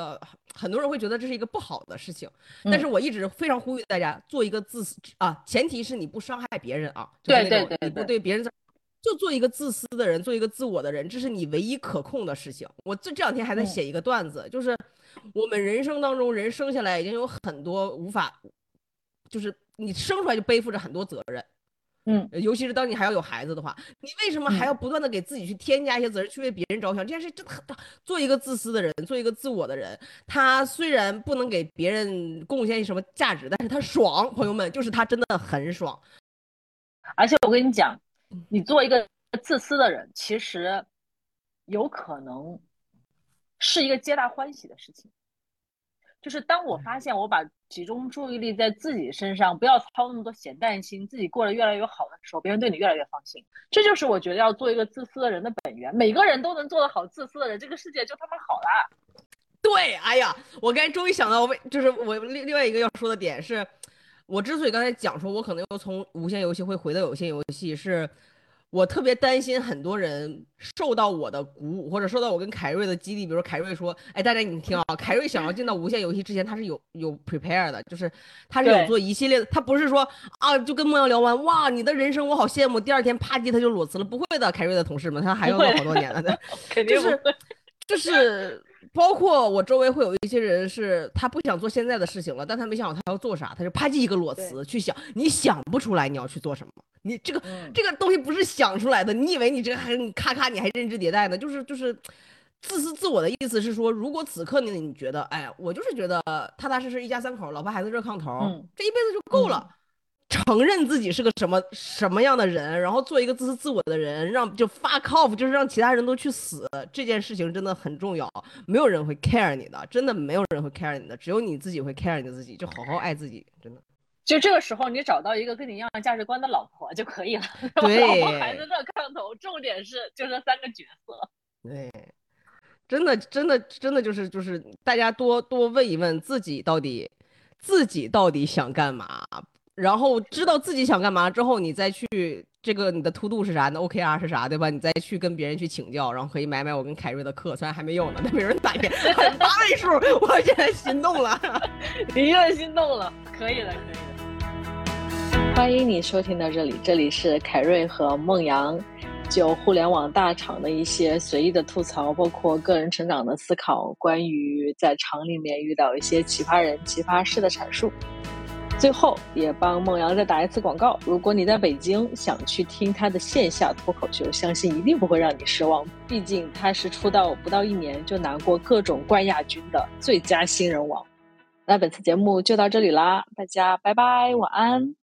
很多人会觉得这是一个不好的事情，但是我一直非常呼吁大家做一个自私啊，前提是你不伤害别人啊，对对对，你不对别人就做一个自私的人，做一个自我的人，这是你唯一可控的事情。我这这两天还在写一个段子，就是我们人生当中人生下来已经有很多无法，就是你生出来就背负着很多责任。嗯，尤其是当你还要有孩子的话，你为什么还要不断的给自己去添加一些责任，去为别人着想？这件事真的很，做一个自私的人，做一个自我的人，他虽然不能给别人贡献什么价值，但是他爽，朋友们，就是他真的很爽。而且我跟你讲，你做一个自私的人，其实有可能是一个皆大欢喜的事情。就是当我发现我把集中注意力在自己身上，不要操那么多闲蛋心，自己过得越来越好的时候，别人对你越来越放心。这就是我觉得要做一个自私的人的本源。每个人都能做得好自私的人，这个世界就他妈好了。对，哎呀，我刚才终于想到，为就是我另另外一个要说的点是，我之所以刚才讲说，我可能又从无限游戏会回到有限游戏是。我特别担心很多人受到我的鼓舞，或者受到我跟凯瑞的激励。比如说凯瑞说：“哎，大家你们听啊，凯瑞想要进到无限游戏之前，他是有有 prepare 的，就是他是有做一系列的。他不是说啊，就跟梦瑶聊完，哇，你的人生我好羡慕。第二天啪叽他就裸辞了，不会的，凯瑞的同事们，他还要做好多年了 的，就是就是。”包括我周围会有一些人是，他不想做现在的事情了，但他没想好他要做啥，他就啪叽一个裸辞去想，你想不出来你要去做什么，你这个这个东西不是想出来的，你以为你这个还你咔咔你还认知迭代呢？就是就是自私自我的意思是说，如果此刻你你觉得，哎，我就是觉得踏踏实实一家三口，老婆孩子热炕头，这一辈子就够了。承认自己是个什么什么样的人，然后做一个自私自我的人，让就 fuck off，就是让其他人都去死。这件事情真的很重要，没有人会 care 你的，真的没有人会 care 你的，只有你自己会 care 你自己，就好好爱自己，真的。就这个时候，你找到一个跟你一样价值观的老婆就可以了。对，老婆孩子热炕头，重点是就这三个角色。对，真的真的真的就是就是大家多多问一问自己到底自己到底想干嘛。然后知道自己想干嘛之后，你再去这个你的 to do 是啥？那 OKR 是啥？对吧？你再去跟别人去请教，然后可以买买我跟凯瑞的课，虽然还没有呢，但没人打钱，八位数，我现在心动了，你又心动了，可以了，可以了。欢迎你收听到这里，这里是凯瑞和孟阳就互联网大厂的一些随意的吐槽，包括个人成长的思考，关于在厂里面遇到一些奇葩人、奇葩事的阐述。最后也帮孟阳再打一次广告，如果你在北京想去听他的线下脱口秀，相信一定不会让你失望。毕竟他是出道不到一年就拿过各种冠亚军的最佳新人王。那本次节目就到这里啦，大家拜拜，晚安。